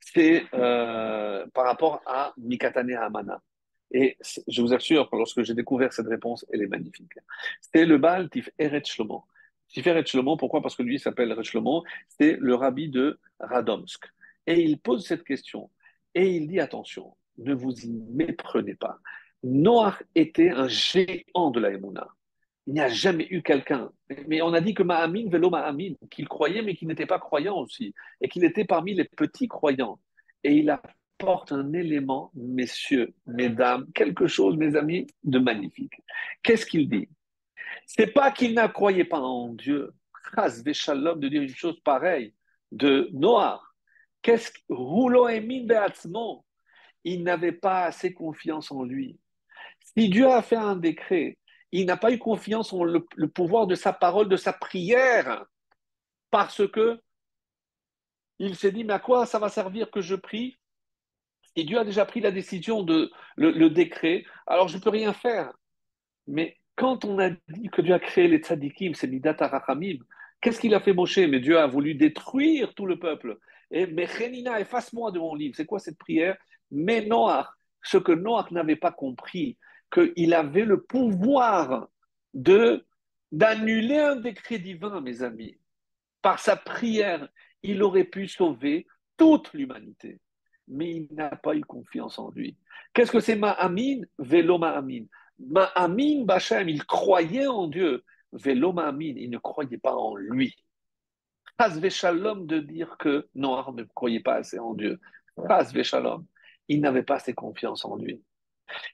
C'est par rapport à Mikatane Amana. Et je vous assure, lorsque j'ai découvert cette réponse, elle est magnifique. C'est le Baal Tiferet Shlomo. Tiferet Shlomo, pourquoi? Parce que lui, s'appelle Shlomo, c'est le rabbi de Radomsk. Et il pose cette question. Et il dit attention, ne vous y méprenez pas. Noach était un géant de la Emouna. Il n'y a jamais eu quelqu'un. Mais on a dit que Ma'amin, vélo Ma'amin, qu'il croyait mais qu'il n'était pas croyant aussi. Et qu'il était parmi les petits croyants. Et il a porte un élément, messieurs, mesdames, quelque chose, mes amis, de magnifique. Qu'est-ce qu'il dit? C'est pas qu'il ne croyait pas en Dieu. Ras Veshalom de dire une chose pareille de Noah. Qu'est-ce que Roulo Il n'avait pas assez confiance en lui. Si Dieu a fait un décret, il n'a pas eu confiance en le, le pouvoir de sa parole, de sa prière, parce que il s'est dit, mais à quoi ça va servir que je prie? Et Dieu a déjà pris la décision de le, décret, alors je ne peux rien faire. Mais quand on a dit que Dieu a créé les tzadikim, c'est Midat Arachamim, qu'est-ce qu'il a fait Moshe? Mais Dieu a voulu détruire tout le peuple. Et Mechenina, efface-moi de mon livre. C'est quoi cette prière? Mais Noach, ce que Noach n'avait pas compris, qu'il avait le pouvoir de d'annuler un décret divin, mes amis. Par sa prière, il aurait pu sauver toute l'humanité mais il n'a pas eu confiance en lui. Qu'est-ce que c'est Ma'amin? Vélo Ma'amin. Ma'amin Bachem, il croyait en Dieu. Vélo Ma'amin, il ne croyait pas en lui. Has Veshalom de dire que Noir ne croyait pas assez en Dieu. Has Veshalom, il n'avait pas assez confiance en lui.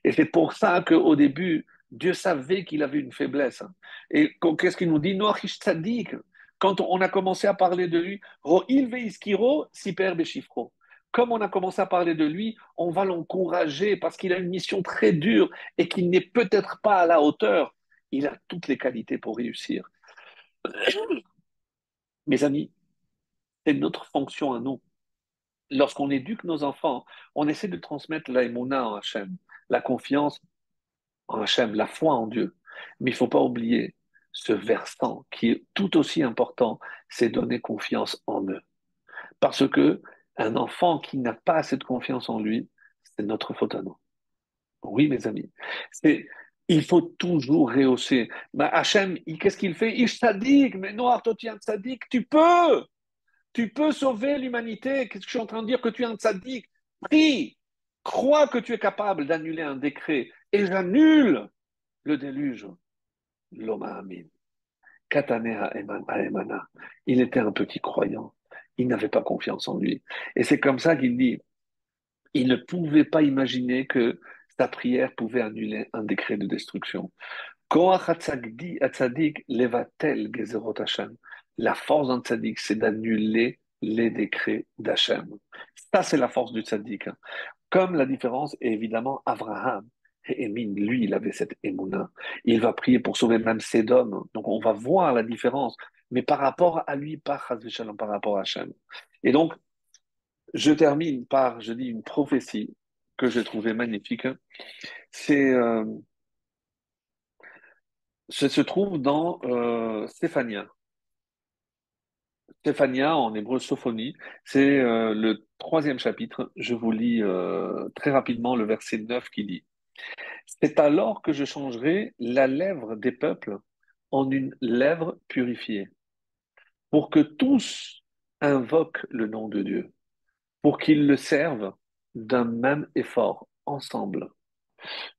Et c'est pour ça qu'au début, Dieu savait qu'il avait une faiblesse. Et qu'est-ce qu'il nous dit? Noach Tzadik. Quand on a commencé à parler de lui, Ro'il Veiskiro, Siper Beshifro comme on a commencé à parler de lui, on va l'encourager parce qu'il a une mission très dure et qu'il n'est peut-être pas à la hauteur. Il a toutes les qualités pour réussir. Mes amis, c'est notre fonction à nous. Lorsqu'on éduque nos enfants, on essaie de transmettre l'aïmouna en Hachem, la confiance en Hachem, la foi en Dieu. Mais il ne faut pas oublier ce versant qui est tout aussi important, c'est donner confiance en eux. Parce que un enfant qui n'a pas de confiance en lui, c'est notre faute à nous. Oui, mes amis. C'est, il faut toujours rehausser. Mais Hachem, qu'est-ce qu'il fait? Il sadique, mais non, Artotian sadique, tu peux Tu peux sauver l'humanité. Qu'est-ce que je suis en train de dire Que tu es un sadique? Prie Crois que tu es capable d'annuler un décret et j'annule le déluge. L'homme amin. Katanea Emana. Il était un petit croyant il n'avait pas confiance en lui. Et c'est comme ça qu'il dit, il ne pouvait pas imaginer que sa prière pouvait annuler un décret de destruction. La force d'un tzaddik, c'est d'annuler les décrets d'Hachem. Ça, c'est la force du tzaddik. Comme la différence est évidemment Abraham. Et lui, il avait cette émouna. Il va prier pour sauver même Sédom. Donc on va voir la différence. Mais par rapport à lui, pas par rapport à Hachem. Et donc, je termine par, je dis, une prophétie que j'ai trouvée magnifique. C'est, euh, se trouve dans euh, Stéphania. Stéphania, en hébreu Sophonie, c'est euh, le troisième chapitre. Je vous lis très rapidement le verset 9 qui dit C'est alors que je changerai la lèvre des peuples en une lèvre purifiée, pour que tous invoquent le nom de Dieu, pour qu'ils le servent d'un même effort, ensemble.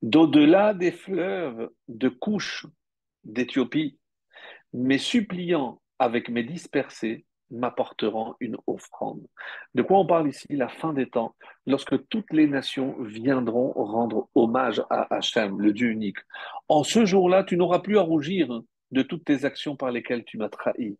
D'au-delà des fleuves de couches d'Éthiopie, mes suppliants avec mes dispersés m'apporteront une offrande. De quoi on parle ici La fin des temps, lorsque toutes les nations viendront rendre hommage à Hachem, le Dieu unique. En ce jour-là, tu n'auras plus à rougir de toutes tes actions par lesquelles tu m'as trahi.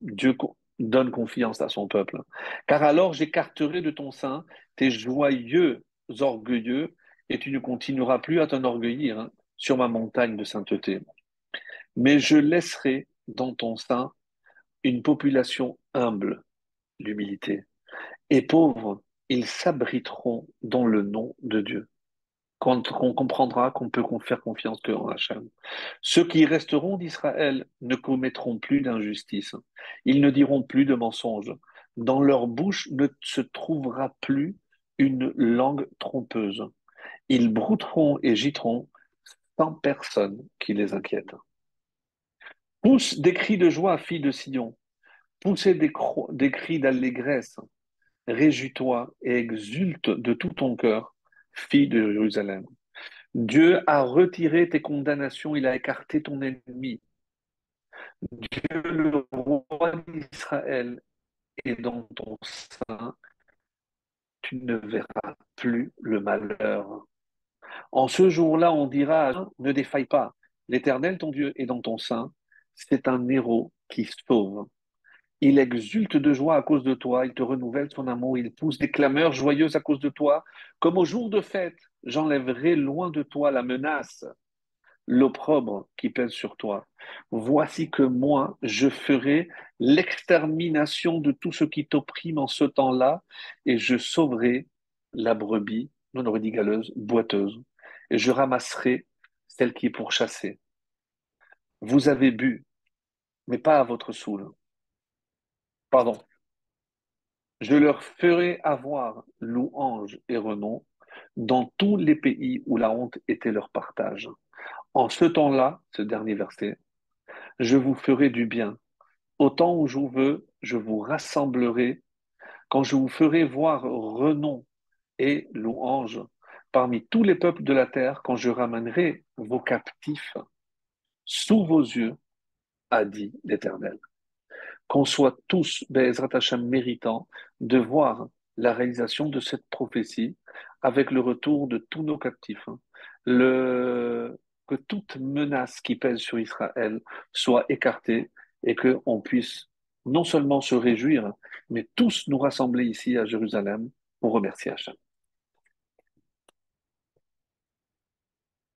Dieu donne confiance à son peuple. Car alors j'écarterai de ton sein tes joyeux orgueilleux et tu ne continueras plus à t'enorgueillir hein, sur ma montagne de sainteté. Mais je laisserai dans ton sein une population humble, l'humilité, et pauvres, ils s'abriteront dans le nom de Dieu. Quand on comprendra qu'on peut faire confiance qu'en Hachem. Ceux qui resteront d'Israël ne commettront plus d'injustice. Ils ne diront plus de mensonges. Dans leur bouche ne se trouvera plus une langue trompeuse. Ils brouteront et gîteront sans personne qui les inquiète. Pousse des cris de joie, fille de Sion. Poussez des, des cris d'allégresse. Réjouis-toi et exulte de tout ton cœur, fille de Jérusalem. Dieu a retiré tes condamnations, il a écarté ton ennemi. Dieu, le roi d'Israël, est dans ton sein. Tu ne verras plus le malheur. En ce jour-là, on dira, ne défaille pas. L'Éternel, ton Dieu, est dans ton sein c'est un héros qui sauve. Il exulte de joie à cause de toi, il te renouvelle son amour, il pousse des clameurs joyeuses à cause de toi. Comme au jour de fête, j'enlèverai loin de toi la menace, l'opprobre qui pèse sur toi. Voici que moi, je ferai l'extermination de tout ce qui t'opprime en ce temps-là, et je sauverai la brebis, non aurait boiteuse, et je ramasserai celle qui est pourchassée. Vous avez bu, mais pas à votre soul. Pardon. Je leur ferai avoir louange et renom dans tous les pays où la honte était leur partage. En ce temps-là, ce dernier verset, je vous ferai du bien. Au temps où je veux, je vous rassemblerai. Quand je vous ferai voir renom et louange parmi tous les peuples de la terre, quand je ramènerai vos captifs sous vos yeux, a dit l'Éternel. Qu'on soit tous, Bezrat Hashem, méritants de voir la réalisation de cette prophétie avec le retour de tous nos captifs. Hein. Le, que toute menace qui pèse sur Israël soit écartée et qu'on puisse non seulement se réjouir, mais tous nous rassembler ici à Jérusalem pour remercier Hachem.